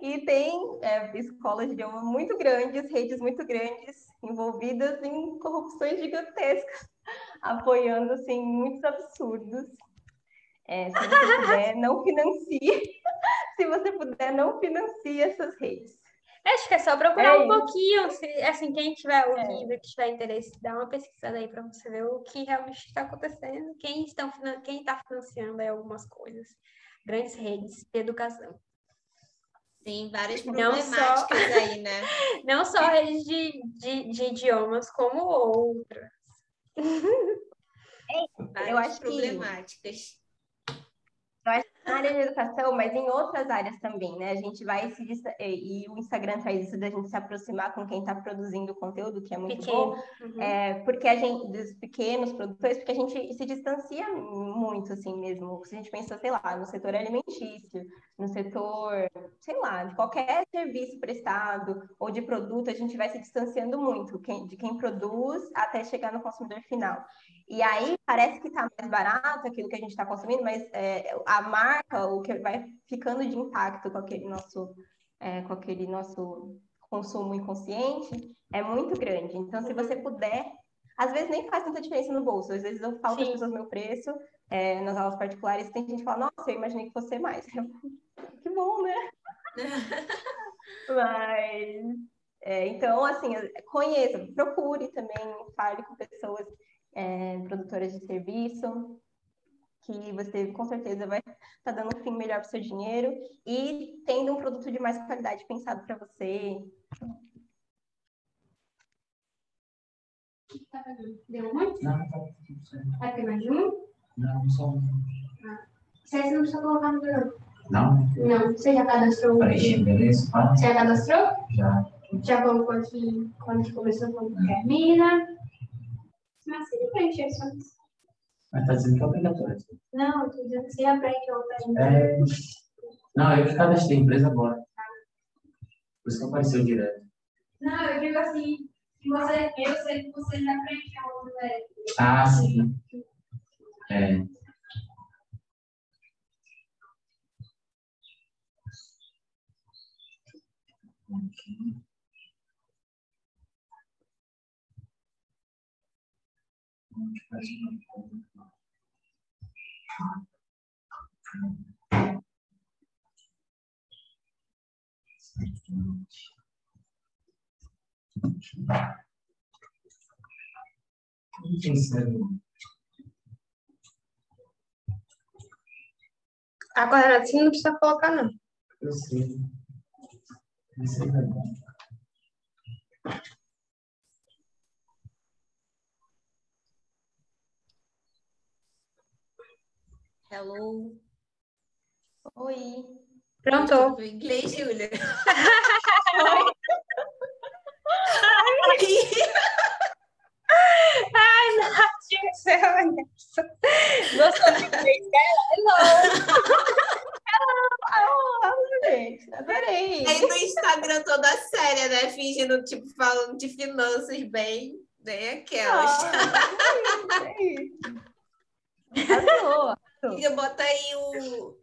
E tem é, escolas de idioma muito grandes, redes muito grandes, envolvidas em corrupções gigantescas, apoiando assim, muitos absurdos. É, se você puder, não financie. se você puder, não financie essas redes. Acho que é só procurar é um pouquinho, se, assim, quem tiver é. ouvindo, é. que tiver interesse, dá uma pesquisada aí para você ver o que realmente está acontecendo, quem está quem tá financiando algumas coisas. Grandes redes de educação. Sim, várias problemáticas só, aí, né? Não só redes de, de, de idiomas, como outras. É, eu acho problemáticas. Que na área de educação, mas em outras áreas também, né? A gente vai se e o Instagram traz isso da gente se aproximar com quem está produzindo conteúdo, que é muito Pequeno. bom, uhum. é, porque a gente dos pequenos produtores, porque a gente se distancia muito assim mesmo. Se a gente pensa, sei lá, no setor alimentício, no setor, sei lá, de qualquer serviço prestado ou de produto, a gente vai se distanciando muito de quem produz até chegar no consumidor final. E aí parece que está mais barato aquilo que a gente está consumindo, mas é, a marca, o que vai ficando de impacto com aquele nosso, é, com aquele nosso consumo inconsciente é muito grande. Então, se você puder, às vezes nem faz tanta diferença no bolso. Às vezes eu falo para as pessoas meu preço é, nas aulas particulares, tem gente que fala, nossa, eu imaginei que fosse mais. que bom, né? Mas, é, então, assim, conheça, procure também, fale com pessoas é, produtoras de serviço, que você com certeza vai estar tá dando um fim melhor para o seu dinheiro e tendo um produto de mais qualidade pensado para você. Deu muito? Não, não tá Vai ter mais um? Não, só um. Ah. Você não precisa colocar no grupo. Não? Não. Você já cadastrou? Preenchi, beleza? Ah. Você já cadastrou? Já. Já colocou aqui quando começou, quando termina. Mas você preenche isso antes. Mas tá dizendo que é obrigatório. Não, eu tô dizendo que você aprende outra. É... Não, eu que cadastrei a empresa agora. Por isso que apareceu direto. Não, eu digo assim, você, eu sei que você já preencheu outro, né? Ah, sim. É. Okay. Agora, assim não precisa colocar, não. Eu sei. Eu sei também. Hello. Oi. Pronto. Do inglês, Júlia. Oi. Ai, Nath, você é Gostou do inglês dela? Hello. Hello. Hello, gente. Adorei. Aí no Instagram toda séria, né? Fingindo, tipo, falando de finanças bem, bem aquelas. Ah, é isso. Amiga, bota aí o,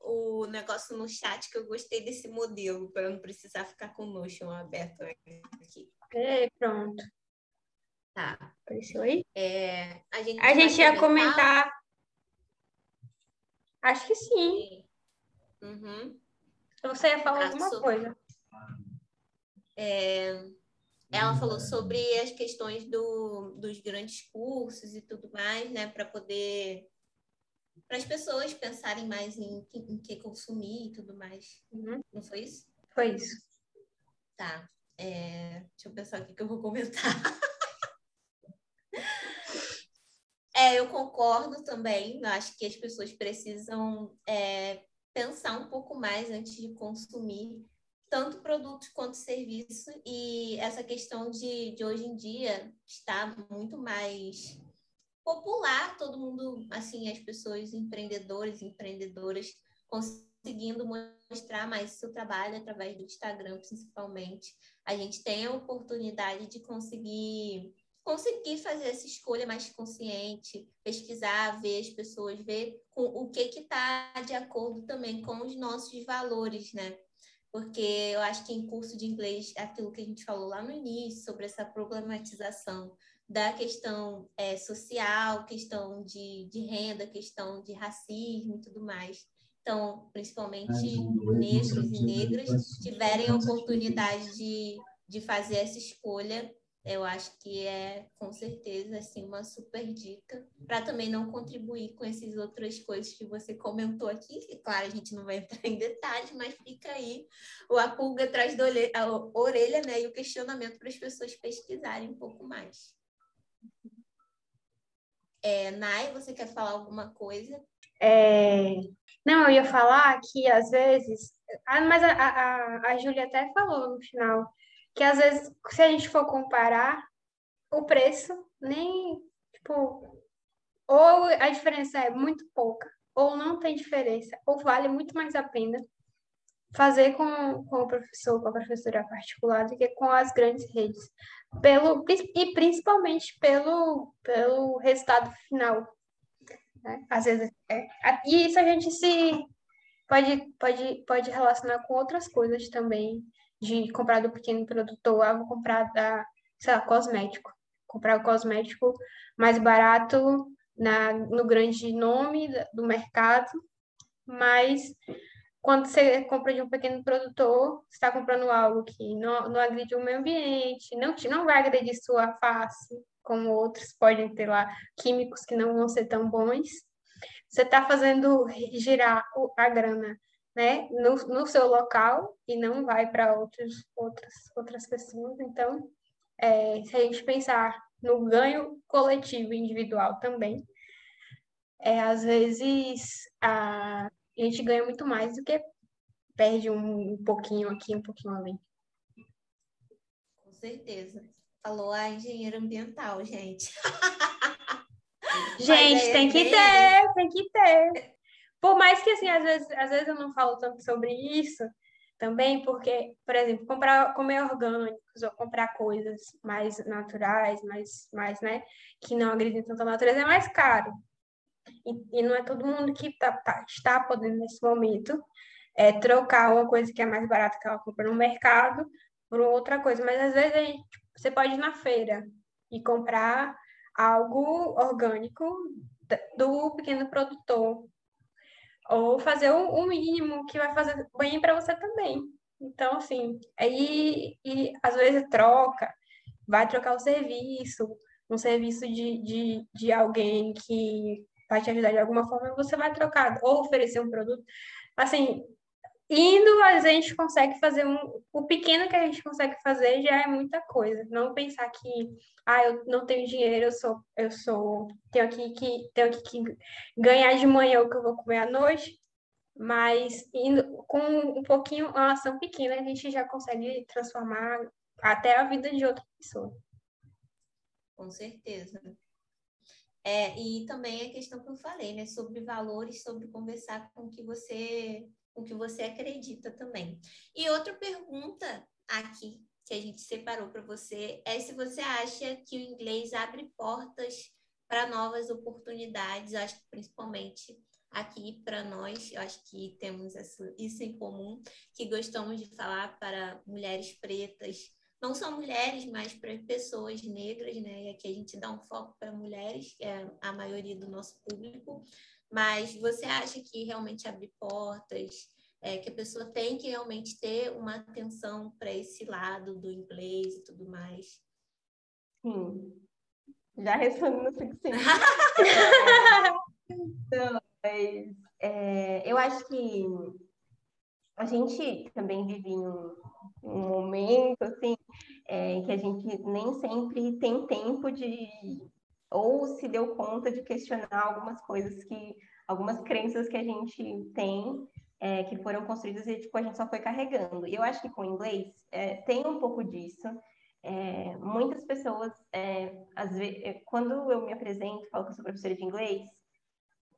o negócio no chat que eu gostei desse modelo, para não precisar ficar com o Notion aberto aqui. É, pronto. Tá. Apareceu aí? É, a gente, a gente ia comentar... Acho que sim. Uhum. Você ia falar ah, alguma sobre... coisa. É, ela falou sobre as questões do, dos grandes cursos e tudo mais, né, para poder para as pessoas pensarem mais em, em que consumir e tudo mais. Uhum. Não foi isso? Foi isso. Tá. É, deixa eu pensar o que, que eu vou comentar. é, eu concordo também. Eu acho que as pessoas precisam é, pensar um pouco mais antes de consumir tanto produtos quanto serviço e essa questão de, de hoje em dia está muito mais popular, todo mundo, assim, as pessoas empreendedores, empreendedoras conseguindo mostrar mais seu trabalho através do Instagram, principalmente. A gente tem a oportunidade de conseguir conseguir fazer essa escolha mais consciente, pesquisar, ver as pessoas, ver com, o que que está de acordo também com os nossos valores, né? Porque eu acho que em curso de inglês, aquilo que a gente falou lá no início, sobre essa problematização da questão é, social, questão de, de renda, questão de racismo e tudo mais. Então, principalmente negros e negras tiverem a oportunidade de, de fazer essa escolha, eu acho que é com certeza assim uma super dica para também não contribuir com essas outras coisas que você comentou aqui. E, claro, a gente não vai entrar em detalhes, mas fica aí o a pulga atrás da orelha, né, e o questionamento para as pessoas pesquisarem um pouco mais. É, Nai, você quer falar alguma coisa? É... Não, eu ia falar que às vezes. Ah, mas a, a, a Júlia até falou no final que às vezes, se a gente for comparar o preço, nem. Tipo, ou a diferença é muito pouca, ou não tem diferença, ou vale muito mais a pena fazer com, com o professor, com a professora particular, do que com as grandes redes. Pelo, e principalmente pelo, pelo resultado final. Né? Às vezes, é, e isso a gente se pode, pode, pode relacionar com outras coisas também, de comprar do pequeno produtor, ah, vou comprar da, sei lá, cosmético. Comprar o cosmético mais barato na, no grande nome do mercado, mas quando você compra de um pequeno produtor, você está comprando algo que não, não agride o meio ambiente, não, te, não vai agredir sua face, como outros podem ter lá químicos que não vão ser tão bons. Você está fazendo girar a grana né, no, no seu local e não vai para outras, outras pessoas. Então, é, se a gente pensar no ganho coletivo e individual também, é, às vezes a, a gente ganha muito mais do que perde um, um pouquinho aqui, um pouquinho ali. Com certeza. Falou a engenheira ambiental, gente. gente, tem que ter, tem que ter. Por mais que, assim, às vezes, às vezes eu não falo tanto sobre isso também, porque, por exemplo, comprar, comer orgânicos ou comprar coisas mais naturais, mais, mais né, que não agridem tanto a natureza, é mais caro. E, e não é todo mundo que tá, tá, está podendo, nesse momento, é, trocar uma coisa que é mais barata que ela compra no mercado por outra coisa. Mas, às vezes, gente, você pode ir na feira e comprar algo orgânico do pequeno produtor ou fazer o, mínimo que vai fazer bem para você também. Então, assim, aí e, às vezes troca, vai trocar o serviço, um serviço de, de, de alguém que vai te ajudar de alguma forma, você vai trocar, ou oferecer um produto. Assim, indo, a gente consegue fazer um. O pequeno que a gente consegue fazer já é muita coisa. Não pensar que, ah, eu não tenho dinheiro, eu sou, eu sou, tenho aqui que, tenho aqui que ganhar de manhã o que eu vou comer à noite. Mas indo, com um pouquinho, uma ação pequena, a gente já consegue transformar até a vida de outra pessoa. Com certeza. É, e também a questão que eu falei, né, sobre valores, sobre conversar com o que você o que você acredita também. E outra pergunta aqui que a gente separou para você é se você acha que o inglês abre portas para novas oportunidades, acho que principalmente aqui para nós, eu acho que temos isso em comum, que gostamos de falar para mulheres pretas, não só mulheres, mas para pessoas negras, né? E aqui a gente dá um foco para mulheres, que é a maioria do nosso público, mas você acha que realmente abre portas, é, que a pessoa tem que realmente ter uma atenção para esse lado do inglês e tudo mais? Sim. Já respondi no suficiente. então, mas, é, eu acho que a gente também vive em um, um momento assim é, que a gente nem sempre tem tempo de ou se deu conta de questionar algumas coisas que, algumas crenças que a gente tem, é, que foram construídas e tipo, a gente só foi carregando. E eu acho que com o inglês é, tem um pouco disso. É, muitas pessoas, é, às vezes, é, quando eu me apresento, falo que eu sou professora de inglês,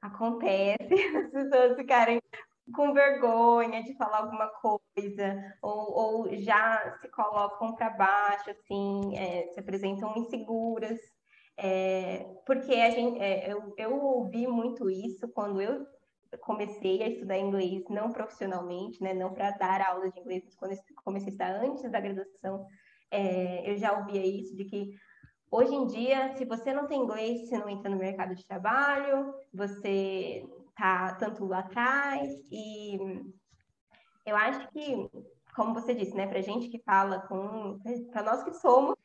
acontece as pessoas ficarem com vergonha de falar alguma coisa, ou, ou já se colocam para baixo, assim, é, se apresentam inseguras. É, porque a gente, é, eu, eu ouvi muito isso quando eu comecei a estudar inglês, não profissionalmente, né, não para dar aula de inglês, mas quando eu comecei a estudar antes da graduação, é, eu já ouvia isso, de que hoje em dia, se você não tem inglês, você não entra no mercado de trabalho, você tá tanto lá atrás, e eu acho que, como você disse, né, para gente que fala com, para nós que somos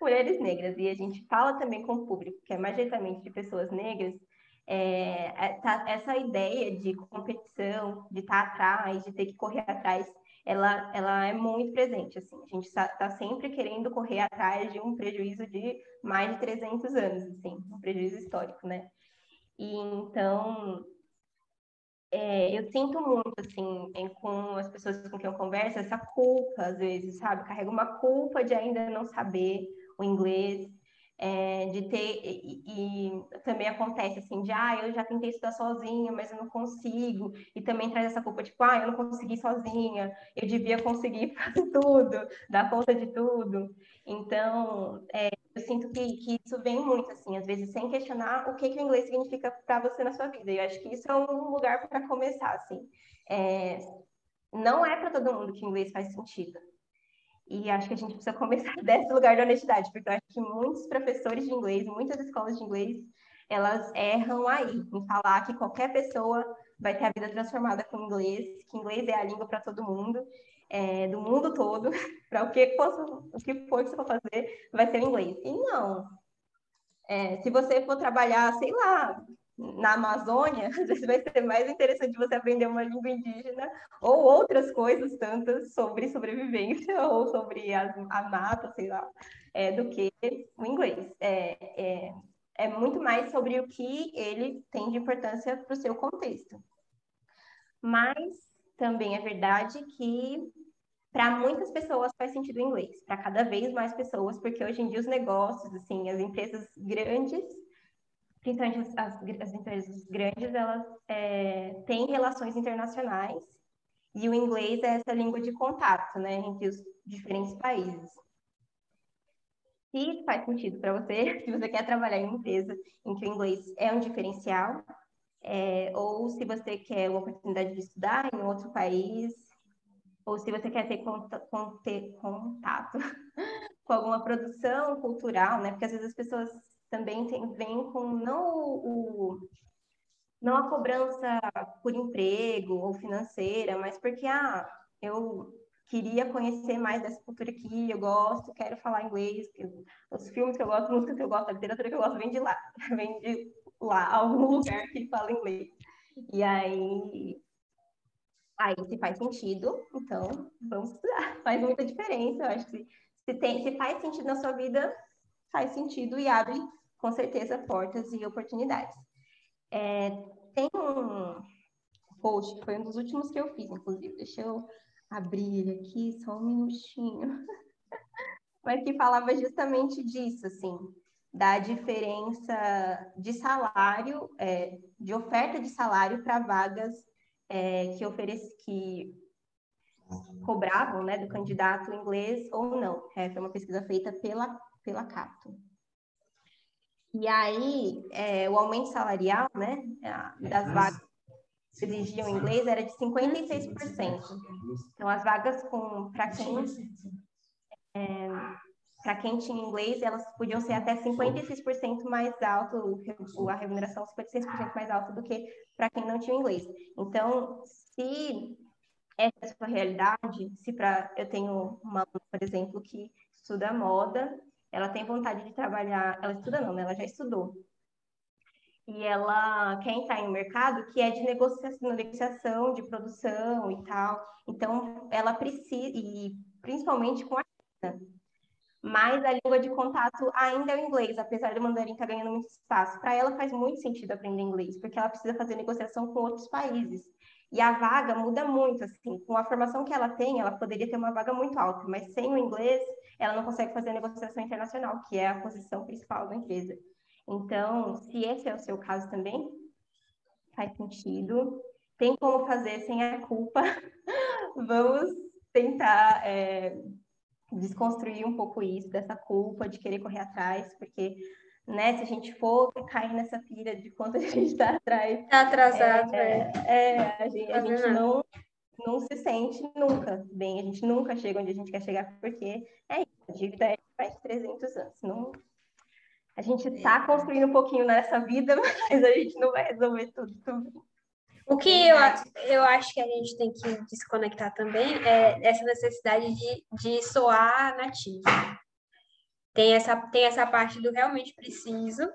mulheres negras e a gente fala também com o público, que é majoritariamente de pessoas negras, é, é tá, essa ideia de competição, de estar tá atrás, de ter que correr atrás, ela, ela é muito presente. Assim. A gente está tá sempre querendo correr atrás de um prejuízo de mais de 300 anos, assim, um prejuízo histórico, né? E então, é, eu sinto muito, assim, em, com as pessoas com quem eu converso, essa culpa, às vezes, sabe? Carrega uma culpa de ainda não saber o inglês, é, de ter, e, e, também acontece assim, de, ah, eu já tentei estudar sozinha, mas eu não consigo, e também traz essa culpa, tipo, ah, eu não consegui sozinha, eu devia conseguir fazer tudo, dar conta de tudo. Então, é, eu sinto que, que isso vem muito, assim, às vezes sem questionar o que, que o inglês significa para você na sua vida, e eu acho que isso é um lugar para começar, assim. É, não é para todo mundo que o inglês faz sentido. E acho que a gente precisa começar desse lugar de honestidade, porque eu acho que muitos professores de inglês, muitas escolas de inglês, elas erram aí em falar que qualquer pessoa vai ter a vida transformada com inglês, que inglês é a língua para todo mundo, é, do mundo todo, para o que o que for que você for fazer, vai ser inglês. E não. É, se você for trabalhar, sei lá, na Amazônia, às vezes vai ser mais interessante você aprender uma língua indígena ou outras coisas tantas sobre sobrevivência ou sobre a, a mata, sei lá, é, do que o inglês. É, é, é muito mais sobre o que ele tem de importância para o seu contexto. Mas também é verdade que para muitas pessoas faz sentido o inglês, para cada vez mais pessoas, porque hoje em dia os negócios, assim, as empresas grandes principalmente as, as empresas grandes, elas é, têm relações internacionais e o inglês é essa língua de contato, né, entre os diferentes países. Se faz sentido para você, se você quer trabalhar em uma empresa em que o inglês é um diferencial, é, ou se você quer uma oportunidade de estudar em outro país, ou se você quer ter, contato, ter contato com alguma produção cultural, né? Porque às vezes as pessoas também tem, vem com não o, não a cobrança por emprego ou financeira, mas porque ah, eu queria conhecer mais dessa cultura aqui, eu gosto, quero falar inglês, os filmes que eu gosto, a música que eu gosto, a literatura que eu gosto vem de lá, vem de lá, algum lugar que fala inglês. E aí, aí se faz sentido, então vamos estudar. Faz muita diferença, eu acho que se, tem, se faz sentido na sua vida, faz sentido e abre com certeza portas e oportunidades. É, tem um post que foi um dos últimos que eu fiz, inclusive, deixa eu abrir aqui só um minutinho, mas que falava justamente disso, assim, da diferença de salário, é, de oferta de salário para vagas é, que oferece que cobravam, né, do candidato inglês ou não. É, foi uma pesquisa feita pela pela Cato. E aí, é, o aumento salarial, né, das vagas que exigiam inglês era de 56%. Então, as vagas com para quem é, quem tinha inglês, elas podiam ser até 56% mais alto, a remuneração 56% mais alta do que para quem não tinha inglês. Então, se essa é a sua realidade, se para eu tenho uma, por exemplo, que estuda moda ela tem vontade de trabalhar, ela estuda não, né? Ela já estudou. E ela quer entrar em um mercado que é de negociação, de produção e tal. Então, ela precisa, e principalmente com a China. Mas a língua de contato ainda é o inglês, apesar do mandarim estar tá ganhando muito espaço. Para ela faz muito sentido aprender inglês, porque ela precisa fazer negociação com outros países. E a vaga muda muito, assim, com a formação que ela tem, ela poderia ter uma vaga muito alta, mas sem o inglês, ela não consegue fazer negociação internacional, que é a posição principal da empresa. Então, se esse é o seu caso também, faz sentido. Tem como fazer sem a culpa. Vamos tentar é, desconstruir um pouco isso, dessa culpa de querer correr atrás, porque né, se a gente for cair nessa pira de quanto a gente está atrás. Está atrasado, é. É, é a gente, a gente não não se sente nunca bem, a gente nunca chega onde a gente quer chegar, porque é isso, a dívida é mais de 300 anos. Não, a gente está construindo um pouquinho nessa vida, mas a gente não vai resolver tudo também. O que eu, eu acho que a gente tem que desconectar também é essa necessidade de, de soar nativo. Tem essa, tem essa parte do realmente preciso,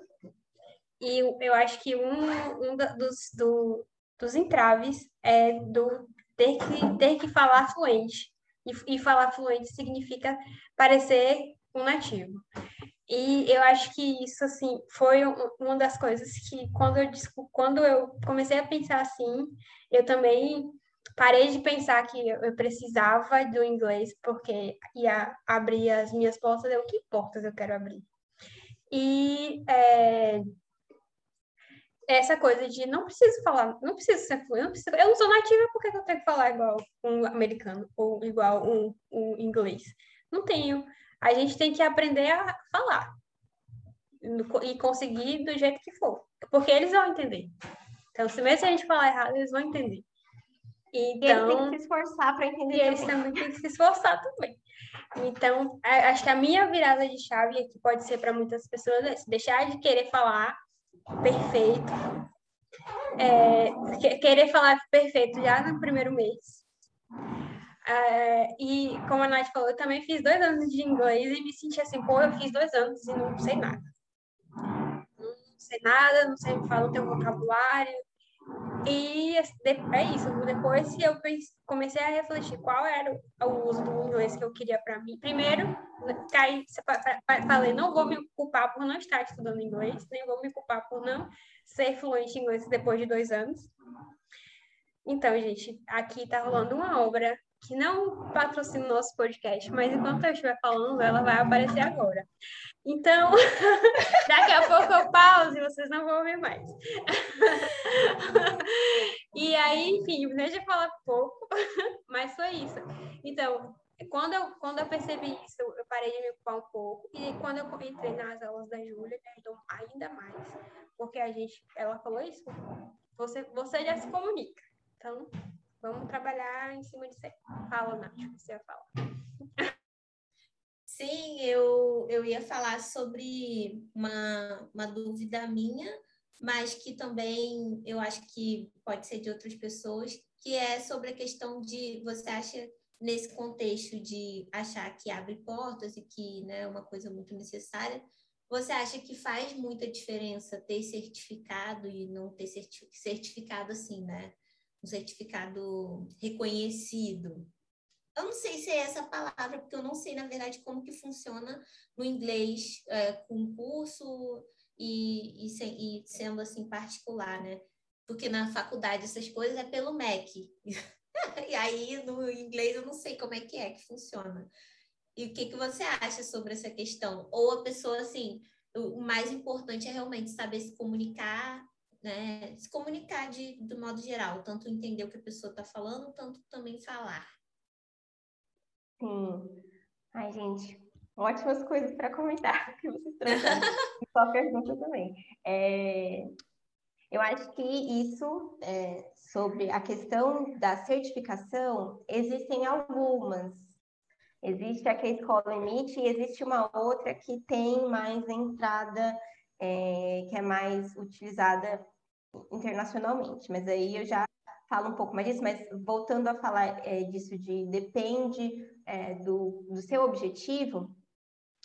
e eu acho que um, um dos, do, dos entraves é do ter que, ter que falar fluente. E, e falar fluente significa parecer um nativo. E eu acho que isso, assim, foi uma das coisas que, quando eu, quando eu comecei a pensar assim, eu também parei de pensar que eu precisava do inglês, porque ia abrir as minhas portas, eu, que portas eu quero abrir? E é, essa coisa de não preciso falar, não preciso ser fluente, não preciso, eu não sou nativa, por que eu tenho que falar igual um americano ou igual um, um inglês? Não tenho. A gente tem que aprender a falar e conseguir do jeito que for, porque eles vão entender. Então, se mesmo a gente falar errado, eles vão entender. Então, e eles têm que se esforçar para entender. E eles também têm que se esforçar também. Então, acho que a minha virada de chave que pode ser para muitas pessoas é deixar de querer falar perfeito é, querer falar perfeito já no primeiro mês. É, e como a Nath falou, eu também fiz dois anos de inglês e me senti assim, pô, eu fiz dois anos e não sei nada. Não sei nada, não sei falar, não tenho vocabulário, e é isso, depois eu comecei a refletir qual era o uso do inglês que eu queria para mim. Primeiro, caí, falei, não vou me culpar por não estar estudando inglês, nem vou me culpar por não ser fluente em inglês depois de dois anos. Então, gente, aqui está rolando uma obra que não patrocina o nosso podcast, mas enquanto eu estiver falando, ela vai aparecer agora. Então, daqui a pouco eu pauso e vocês não vão ouvir mais. e aí, enfim, deixa eu falar pouco, mas foi isso. Então, quando eu, quando eu percebi isso, eu parei de me ocupar um pouco. E quando eu entrei nas aulas da Júlia, me ajudou ainda mais. Porque a gente, ela falou isso, você, você já se comunica. Então, vamos trabalhar em cima disso aí. Fala, Nath, você fala. Sim, eu, eu ia falar sobre uma, uma dúvida minha, mas que também eu acho que pode ser de outras pessoas, que é sobre a questão de você acha nesse contexto de achar que abre portas e que né, é uma coisa muito necessária, você acha que faz muita diferença ter certificado e não ter certificado assim, né? Um certificado reconhecido eu não sei se é essa palavra, porque eu não sei, na verdade, como que funciona no inglês é, com curso e, e, e, sendo assim particular, né? Porque na faculdade essas coisas é pelo MEC. e aí, no inglês, eu não sei como é que é que funciona. E o que, que você acha sobre essa questão? Ou a pessoa, assim, o mais importante é realmente saber se comunicar, né? Se comunicar de, do modo geral, tanto entender o que a pessoa está falando, tanto também falar. Sim. Ai, gente, ótimas coisas para comentar que vocês trouxeram. só pergunta também. É, eu acho que isso, é, sobre a questão da certificação, existem algumas. Existe a que a escola emite e existe uma outra que tem mais entrada, é, que é mais utilizada internacionalmente. Mas aí eu já falo um pouco mais disso, mas voltando a falar é, disso de depende é, do, do seu objetivo,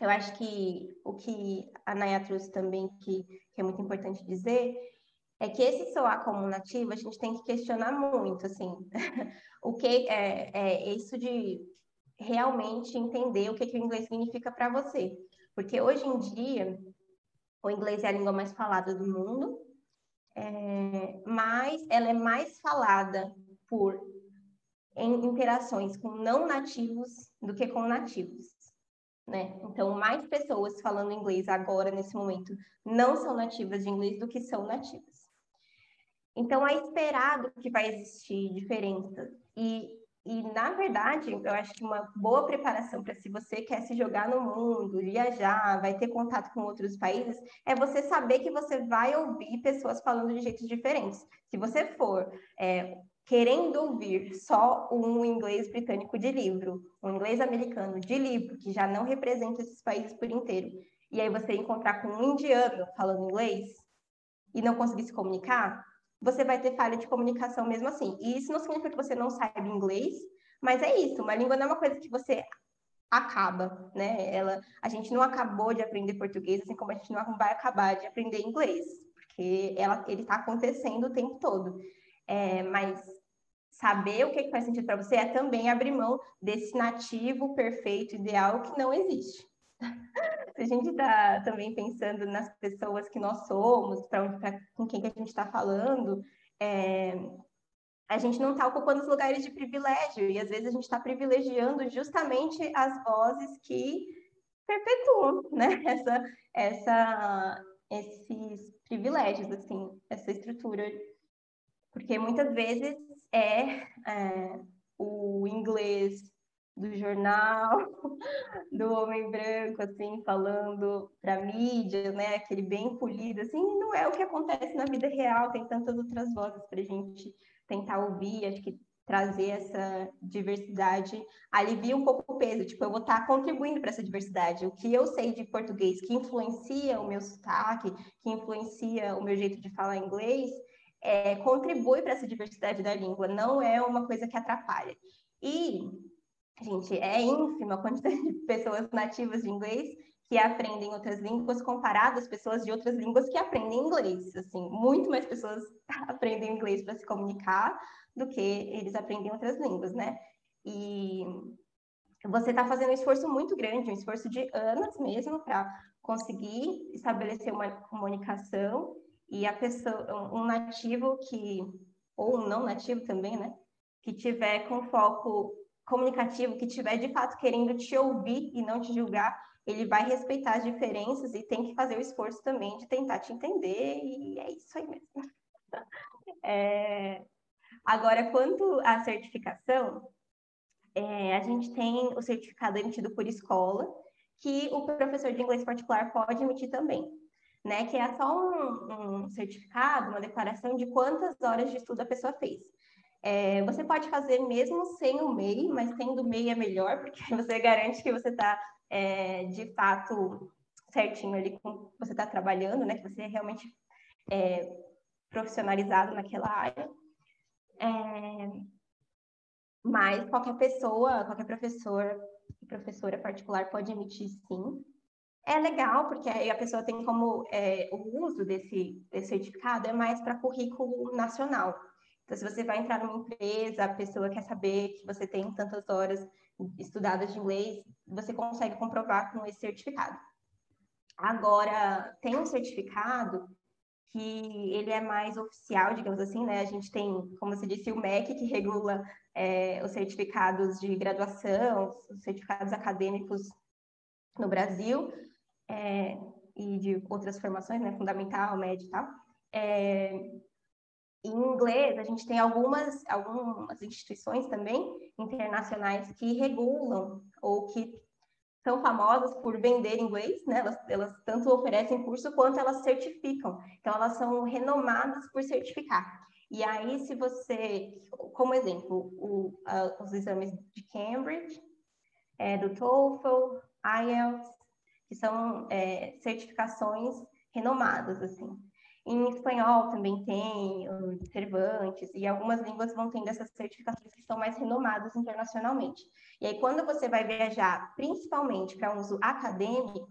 eu acho que o que a Naya trouxe também, que, que é muito importante dizer, é que esse soar como nativo, a gente tem que questionar muito, assim, o que é, é isso de realmente entender o que, que o inglês significa para você. Porque hoje em dia, o inglês é a língua mais falada do mundo, é, mas ela é mais falada por em interações com não nativos do que com nativos. Né? Então, mais pessoas falando inglês agora, nesse momento, não são nativas de inglês do que são nativas. Então, é esperado que vai existir diferenças. E e, na verdade, eu acho que uma boa preparação para se você quer se jogar no mundo, viajar, vai ter contato com outros países, é você saber que você vai ouvir pessoas falando de jeitos diferentes. Se você for é, querendo ouvir só um inglês britânico de livro, um inglês americano de livro, que já não representa esses países por inteiro, e aí você encontrar com um indiano falando inglês e não conseguir se comunicar, você vai ter falha de comunicação mesmo assim. E isso não significa que você não saiba inglês, mas é isso, uma língua não é uma coisa que você acaba, né? Ela, a gente não acabou de aprender português, assim como a gente não vai acabar de aprender inglês, porque ela, ele está acontecendo o tempo todo. É, mas saber o que, que faz sentido para você é também abrir mão desse nativo perfeito, ideal que não existe. Se a gente está também pensando nas pessoas que nós somos, para com quem que a gente está falando, é, a gente não está ocupando os lugares de privilégio e às vezes a gente está privilegiando justamente as vozes que perpetuam, né? Essa, essa, esses privilégios, assim, essa estrutura, porque muitas vezes é, é o inglês do jornal, do homem branco, assim, falando para mídia, né, aquele bem polido, assim, não é o que acontece na vida real, tem tantas outras vozes para a gente tentar ouvir, acho que trazer essa diversidade alivia um pouco o peso, tipo, eu vou estar tá contribuindo para essa diversidade, o que eu sei de português que influencia o meu sotaque, que influencia o meu jeito de falar inglês, é, contribui para essa diversidade da língua, não é uma coisa que atrapalha. E, gente, é ínfima a quantidade de pessoas nativas de inglês que aprendem outras línguas comparado às pessoas de outras línguas que aprendem inglês. Assim, muito mais pessoas aprendem inglês para se comunicar do que eles aprendem outras línguas, né? E você está fazendo um esforço muito grande, um esforço de anos mesmo para conseguir estabelecer uma comunicação e a pessoa, um nativo que ou um não nativo também, né, que tiver com foco comunicativo, que tiver de fato querendo te ouvir e não te julgar, ele vai respeitar as diferenças e tem que fazer o esforço também de tentar te entender, e é isso aí mesmo. É... Agora, quanto à certificação, é, a gente tem o certificado emitido por escola, que o professor de inglês particular pode emitir também, né? Que é só um, um certificado, uma declaração de quantas horas de estudo a pessoa fez. É, você pode fazer mesmo sem o MEI, mas tendo o MEI é melhor, porque você garante que você está é, de fato certinho ali com você está trabalhando, né? Que você é realmente é, profissionalizado naquela área. É, mas qualquer pessoa, qualquer professor e professora particular pode emitir sim. É legal, porque aí a pessoa tem como é, o uso desse, desse certificado é mais para currículo nacional. Então, se você vai entrar numa empresa, a pessoa quer saber que você tem tantas horas estudadas de inglês, você consegue comprovar com esse certificado. Agora, tem um certificado que ele é mais oficial, digamos assim, né? A gente tem, como você disse, o MEC, que regula é, os certificados de graduação, os certificados acadêmicos no Brasil, é, e de outras formações, né? Fundamental, média e tal. É, em inglês, a gente tem algumas, algumas instituições também internacionais que regulam ou que são famosas por vender inglês, né? Elas, elas tanto oferecem curso quanto elas certificam. Então, elas são renomadas por certificar. E aí, se você, como exemplo, o, uh, os exames de Cambridge, é, do TOEFL, IELTS, que são é, certificações renomadas, assim. Em espanhol também tem o Cervantes, e algumas línguas vão tendo essas certificações que são mais renomadas internacionalmente. E aí, quando você vai viajar, principalmente para uso acadêmico,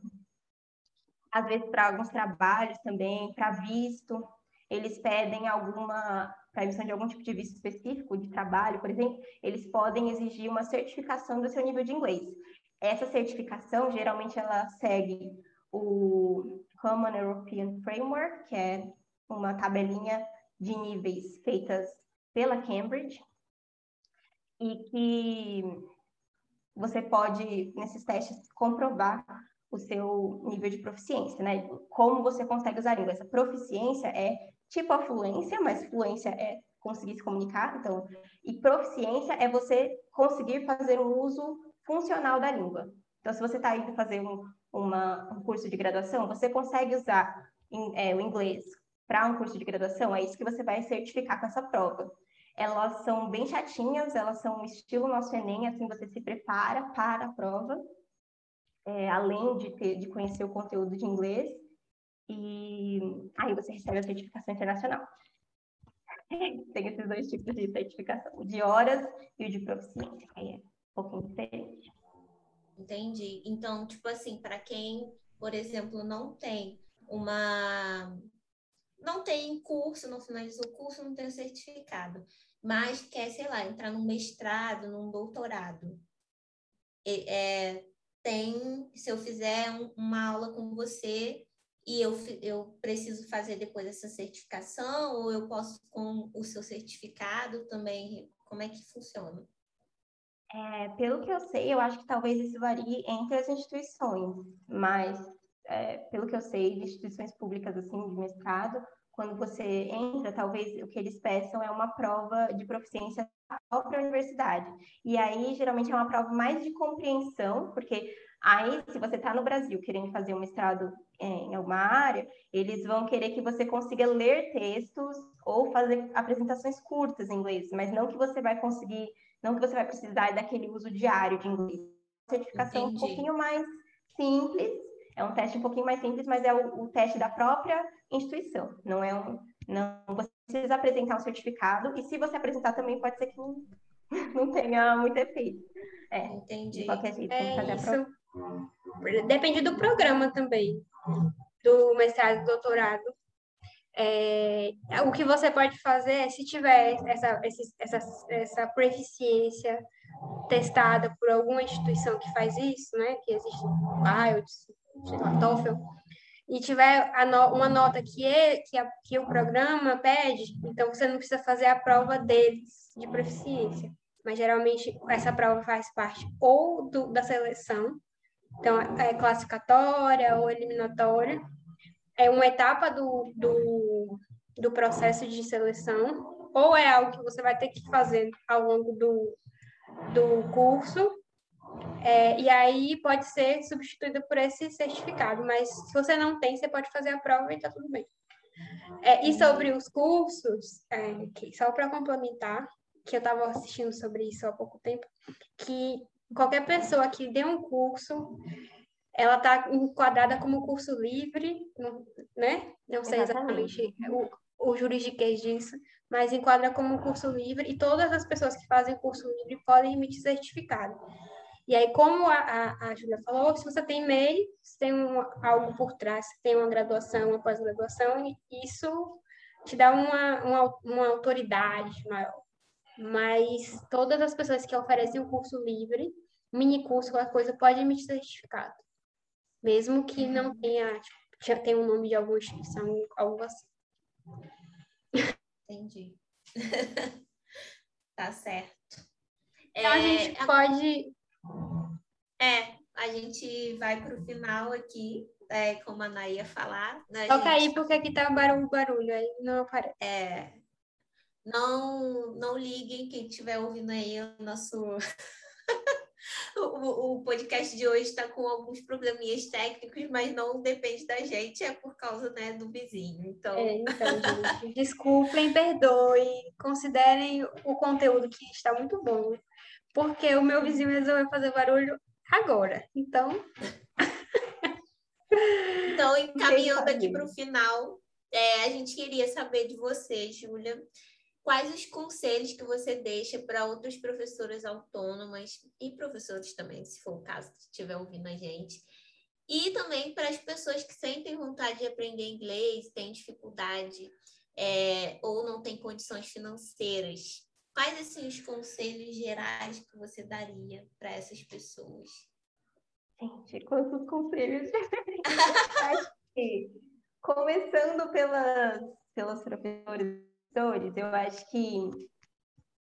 às vezes para alguns trabalhos também, para visto, eles pedem alguma, para emissão de algum tipo de visto específico, de trabalho, por exemplo, eles podem exigir uma certificação do seu nível de inglês. Essa certificação, geralmente, ela segue o Common European Framework, que é uma tabelinha de níveis feitas pela Cambridge, e que você pode, nesses testes, comprovar o seu nível de proficiência, né? Como você consegue usar a língua. Essa proficiência é tipo a fluência, mas fluência é conseguir se comunicar, então, e proficiência é você conseguir fazer um uso funcional da língua. Então, se você está indo fazer um, uma, um curso de graduação, você consegue usar em, é, o inglês para um curso de graduação, é isso que você vai certificar com essa prova. Elas são bem chatinhas, elas são estilo nosso Enem, assim você se prepara para a prova, é, além de, ter, de conhecer o conteúdo de inglês, e aí você recebe a certificação internacional. Tem esses dois tipos de certificação, o de horas e o de proficiência, que é um pouquinho diferente. Entendi. Então, tipo assim, para quem, por exemplo, não tem uma. Não tem curso, não finalizou o curso, não tem certificado, mas quer, sei lá, entrar num mestrado, num doutorado. É, tem, se eu fizer um, uma aula com você e eu, eu preciso fazer depois essa certificação, ou eu posso com o seu certificado também, como é que funciona? É, pelo que eu sei, eu acho que talvez isso varie entre as instituições, mas é, pelo que eu sei, de instituições públicas assim de mestrado, quando você entra, talvez o que eles peçam é uma prova de proficiência da própria universidade. E aí, geralmente, é uma prova mais de compreensão, porque aí, se você está no Brasil querendo fazer um mestrado é, em alguma área, eles vão querer que você consiga ler textos ou fazer apresentações curtas em inglês, mas não que você vai conseguir não que você vai precisar daquele uso diário de inglês. Certificação Entendi. um pouquinho mais simples, é um teste um pouquinho mais simples, mas é o, o teste da própria instituição. Não é um, não você precisa apresentar um certificado, e se você apresentar também pode ser que não, não tenha muito efeito. É, Entendi. De qualquer jeito, É fazer isso. Depende do programa também, do mestrado e doutorado. É, o que você pode fazer é, se tiver essa, essa, essa proficiência testada por alguma instituição que faz isso, né? Que existe IELTS, sei lá, TOEFL, e tiver no- uma nota que, é, que, a- que o programa pede, então você não precisa fazer a prova deles de proficiência. Mas geralmente essa prova faz parte ou do, da seleção, então é classificatória ou eliminatória, é uma etapa do, do, do processo de seleção, ou é algo que você vai ter que fazer ao longo do, do curso, é, e aí pode ser substituído por esse certificado, mas se você não tem, você pode fazer a prova e tá tudo bem. É, e sobre os cursos, é, só para complementar, que eu estava assistindo sobre isso há pouco tempo, que qualquer pessoa que dê um curso, ela está enquadrada como curso livre, não- né? Não sei Exatamente. exatamente o, o juridiquês disso, mas enquadra como curso livre e todas as pessoas que fazem curso livre podem emitir certificado. E aí, como a, a, a falou, se você tem MEI, se tem um, algo por trás, se tem uma graduação, uma pós-graduação, isso te dá uma, uma, uma autoridade maior. Mas todas as pessoas que oferecem o curso livre, mini curso, qualquer coisa, pode emitir certificado. Mesmo que não tenha, tipo, já tenha o nome de alguma instituição, algo assim. Entendi. tá certo. Então, a gente pode É, a gente vai para o final aqui, é, como a Ana ia falar. Né, Toca aí, gente? porque aqui tá barulho, barulho, aí não aparece. É, não, não liguem quem estiver ouvindo aí o nosso. o, o podcast de hoje está com alguns probleminhas técnicos, mas não depende da gente, é por causa né, do vizinho. Então, É, então, gente, desculpem, perdoem, considerem o conteúdo que está muito bom, porque o meu vizinho resolveu fazer barulho agora. Então, Então, encaminhando aqui para o final, é, a gente queria saber de você, Júlia, quais os conselhos que você deixa para outras professoras autônomas e professores também, se for o caso, que estiver ouvindo a gente, e também para as pessoas que sentem vontade de aprender inglês, têm dificuldade é, ou não têm condições financeiras. Quais assim, os conselhos gerais que você daria para essas pessoas? Gente, quantos conselhos. Acho que, começando pelas, pelos professores, professores, eu acho que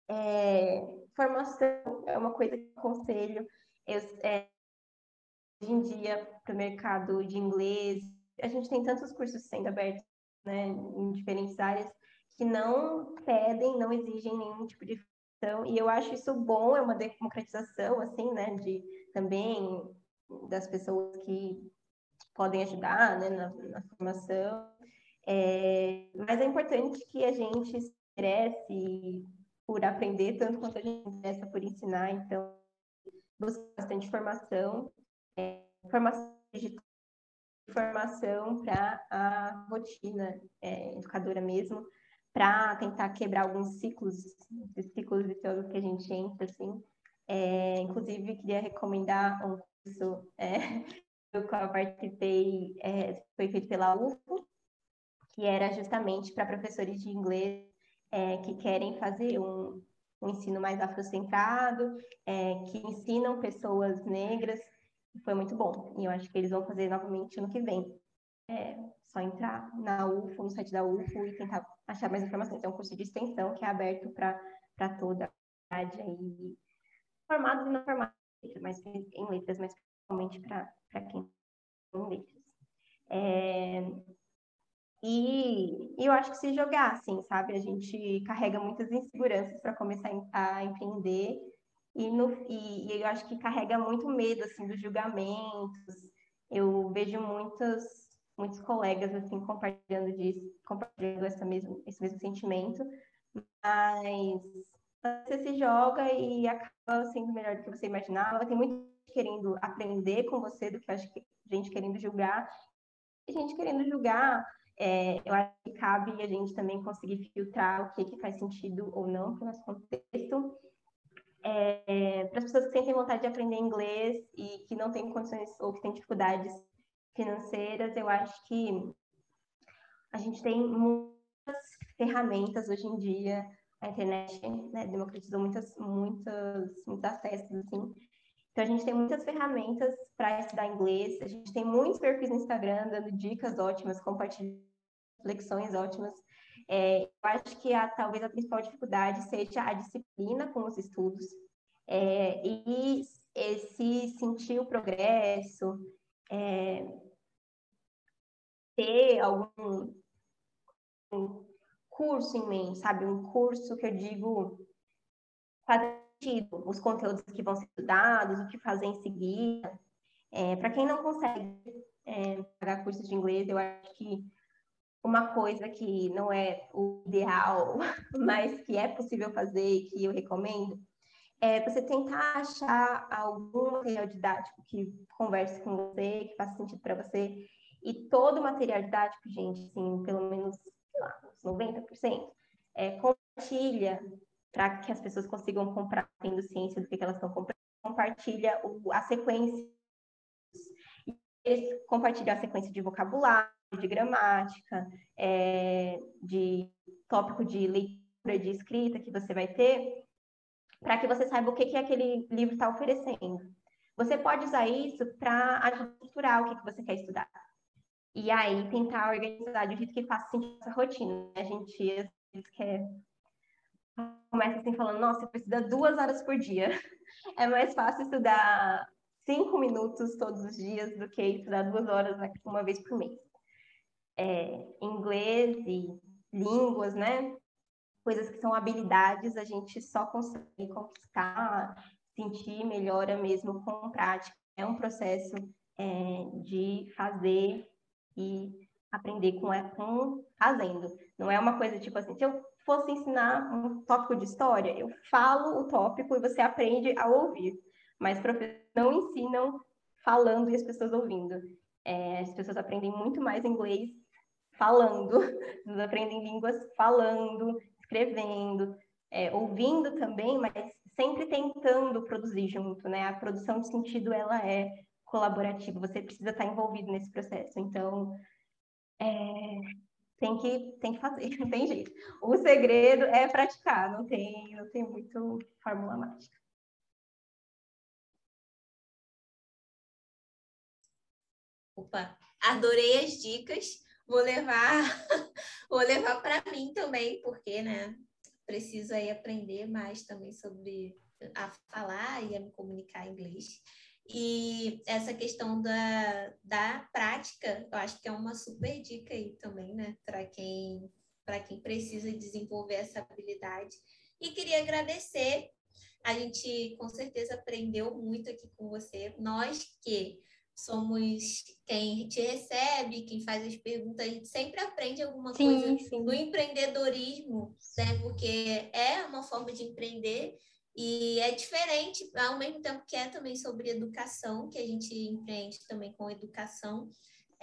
é, formação é uma coisa que eu aconselho. Eu, é, hoje em dia, para o mercado de inglês, a gente tem tantos cursos sendo abertos né, em diferentes áreas que não pedem, não exigem nenhum tipo de formação, e eu acho isso bom, é uma democratização, assim, né, de também das pessoas que podem ajudar né, na, na formação. É, mas é importante que a gente interesse por aprender tanto quanto a gente interessa por ensinar, então buscar bastante formação, é, formação digital, formação para a rotina é, educadora mesmo, para tentar quebrar alguns ciclos, esses ciclos viciosos que a gente entra, assim. É, inclusive, queria recomendar um curso é, do qual eu participei, é, foi feito pela UFO, que era justamente para professores de inglês é, que querem fazer um, um ensino mais afrocentrado, é, que ensinam pessoas negras. Foi muito bom. E eu acho que eles vão fazer novamente ano que vem. É só entrar na UFO, no site da UFO e tentar achar mais informações. É um curso de extensão que é aberto para toda a idade aí, formados e não formados, mas em letras, mas principalmente para quem em letras. É, e, e eu acho que se jogar, assim, sabe? A gente carrega muitas inseguranças para começar a empreender e, no, e, e, eu acho que carrega muito medo, assim, dos julgamentos. Eu vejo muitos, muitos colegas, assim, compartilhando disso, compartilhando essa mesmo, esse mesmo sentimento, mas você se joga e acaba sendo melhor do que você imaginava. Tem muito gente querendo aprender com você do que que gente querendo julgar, e gente querendo julgar é, eu acho que cabe a gente também conseguir filtrar o que, que faz sentido ou não para o nosso contexto. É, para as pessoas que sentem vontade de aprender inglês e que não têm condições ou que têm dificuldades financeiras, eu acho que a gente tem muitas ferramentas hoje em dia, a internet né, democratizou muitas, muitas, muitos acessos, assim. Então, a gente tem muitas ferramentas para estudar inglês, a gente tem muitos perfis no Instagram dando dicas ótimas, compartilhando reflexões ótimas. É, eu acho que a, talvez a principal dificuldade seja a disciplina com os estudos é, e esse sentir o progresso, é, ter algum um curso em mente, sabe? Um curso que eu digo sentido, os conteúdos que vão ser estudados, o que fazer em seguida. É, Para quem não consegue é, pagar cursos de inglês, eu acho que uma coisa que não é o ideal, mas que é possível fazer e que eu recomendo, é você tentar achar algum material didático que converse com você, que faça sentido para você. E todo material didático, gente, assim, pelo menos, sei lá, uns 90%, é, compartilha para que as pessoas consigam comprar tendo ciência do que, que elas estão comprando, compartilha o, a sequência. Eles compartilham a sequência de vocabulário, de gramática, é, de tópico de leitura, de escrita que você vai ter, para que você saiba o que, que aquele livro está oferecendo. Você pode usar isso para estruturar o que, que você quer estudar. E aí tentar organizar de um jeito que faça sentido essa rotina. A gente às vezes quer começa assim falando, nossa, você precisa duas horas por dia. É mais fácil estudar cinco minutos todos os dias do que estudar duas horas uma vez por mês é, inglês e línguas, né? Coisas que são habilidades, a gente só consegue conquistar, sentir melhora mesmo com prática. É um processo é, de fazer e aprender com, com fazendo. Não é uma coisa tipo assim, se eu fosse ensinar um tópico de história, eu falo o tópico e você aprende a ouvir. Mas professores não ensinam falando e as pessoas ouvindo. É, as pessoas aprendem muito mais inglês falando, eles aprendem línguas falando, escrevendo, é, ouvindo também, mas sempre tentando produzir junto, né? A produção de sentido, ela é colaborativa, você precisa estar envolvido nesse processo. Então, é, tem que, tem que fazer, não tem jeito. O segredo é praticar, não tem, não tem muito fórmula mágica. Opa, adorei as dicas vou levar vou levar para mim também, porque, né, preciso aí aprender mais também sobre a falar e a me comunicar em inglês. E essa questão da, da prática, eu acho que é uma super dica aí também, né, para quem para quem precisa desenvolver essa habilidade. E queria agradecer. A gente com certeza aprendeu muito aqui com você. Nós que somos quem te recebe, quem faz as perguntas, a gente sempre aprende alguma sim, coisa sim. do empreendedorismo, né? Porque é uma forma de empreender e é diferente, ao mesmo tempo que é também sobre educação, que a gente empreende também com educação,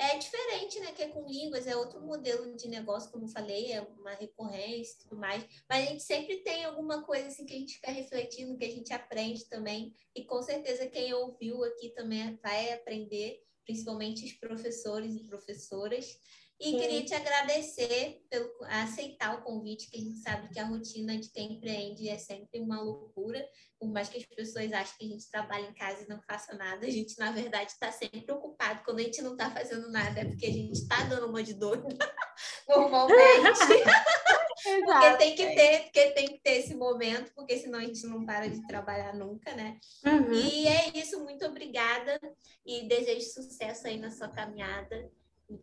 é diferente, né? Que é com línguas, é outro modelo de negócio, como falei, é uma recorrência e tudo mais. Mas a gente sempre tem alguma coisa assim que a gente fica refletindo, que a gente aprende também. E com certeza quem ouviu aqui também vai aprender, principalmente os professores e professoras. E Sim. queria te agradecer pelo aceitar o convite, que a gente sabe que a rotina de quem empreende é sempre uma loucura, por mais que as pessoas achem que a gente trabalha em casa e não faça nada, a gente, na verdade, está sempre ocupado. Quando a gente não está fazendo nada, é porque a gente está dando uma de dor, normalmente. porque tem que ter, porque tem que ter esse momento, porque senão a gente não para de trabalhar nunca, né? Uhum. E é isso, muito obrigada e desejo sucesso aí na sua caminhada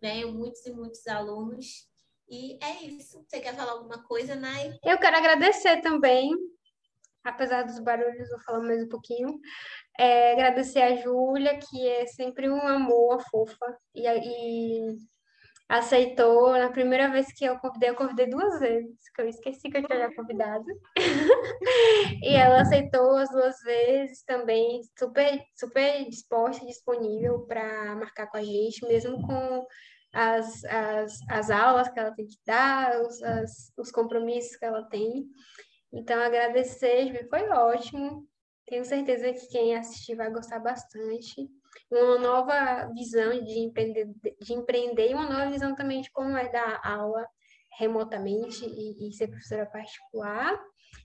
venham muitos e muitos alunos. E é isso. Você quer falar alguma coisa, Nai? Eu quero agradecer também, apesar dos barulhos, vou falar mais um pouquinho. É, agradecer a Júlia, que é sempre um amor, fofa, e, e aceitou. Na primeira vez que eu convidei, eu convidei duas vezes, que eu esqueci que eu tinha convidado. e ela aceitou as duas vezes também, super, super disposta disponível para marcar com a gente, mesmo com as, as, as aulas que ela tem que dar, os, as, os compromissos que ela tem. Então, agradecer, foi ótimo. Tenho certeza que quem assistir vai gostar bastante. Uma nova visão de empreender, de empreender e uma nova visão também de como é dar aula remotamente e, e ser professora particular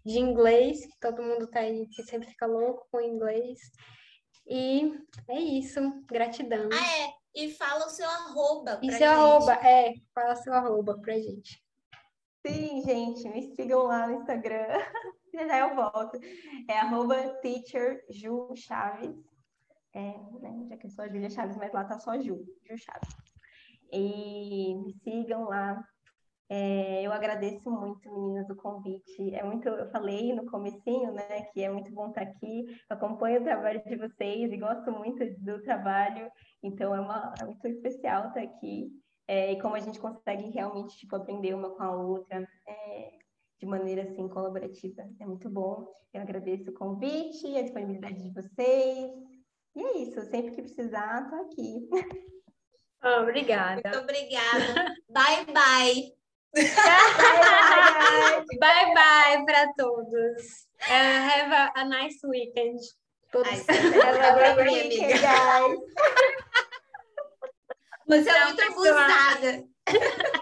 de inglês, que todo mundo tá aí, que sempre fica louco com inglês. E é isso. Gratidão. Ah, é. E fala o seu arroba. E seu gente. arroba, é. Fala seu arroba pra gente. Sim, gente, me sigam lá no Instagram. já eu volto. É arroba teacher Ju Chaves. É, né, já que eu sou a Julia Chaves, mas lá tá só Ju, Ju Chaves. E me sigam lá, é, eu agradeço muito, meninas, o convite. É muito, eu falei no comecinho, né, que é muito bom estar aqui. Acompanho o trabalho de vocês e gosto muito do trabalho, então é, uma, é muito especial estar aqui. É, e como a gente consegue realmente tipo, aprender uma com a outra é, de maneira assim colaborativa, é muito bom. Eu agradeço o convite, a disponibilidade de vocês. E é isso, sempre que precisar, estou aqui. Oh, obrigada. Muito obrigada. bye, bye bye bye para todos. Uh, have a, a, nice weekend. Todos. Have a weekend, guys. Você é muito abusada.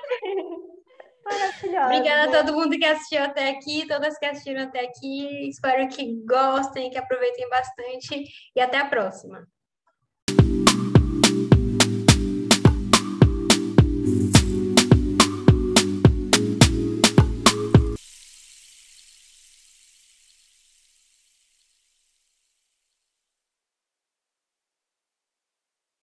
Obrigada a todo mundo que assistiu até aqui, todas que assistiram até aqui. Espero que gostem, que aproveitem bastante e até a próxima.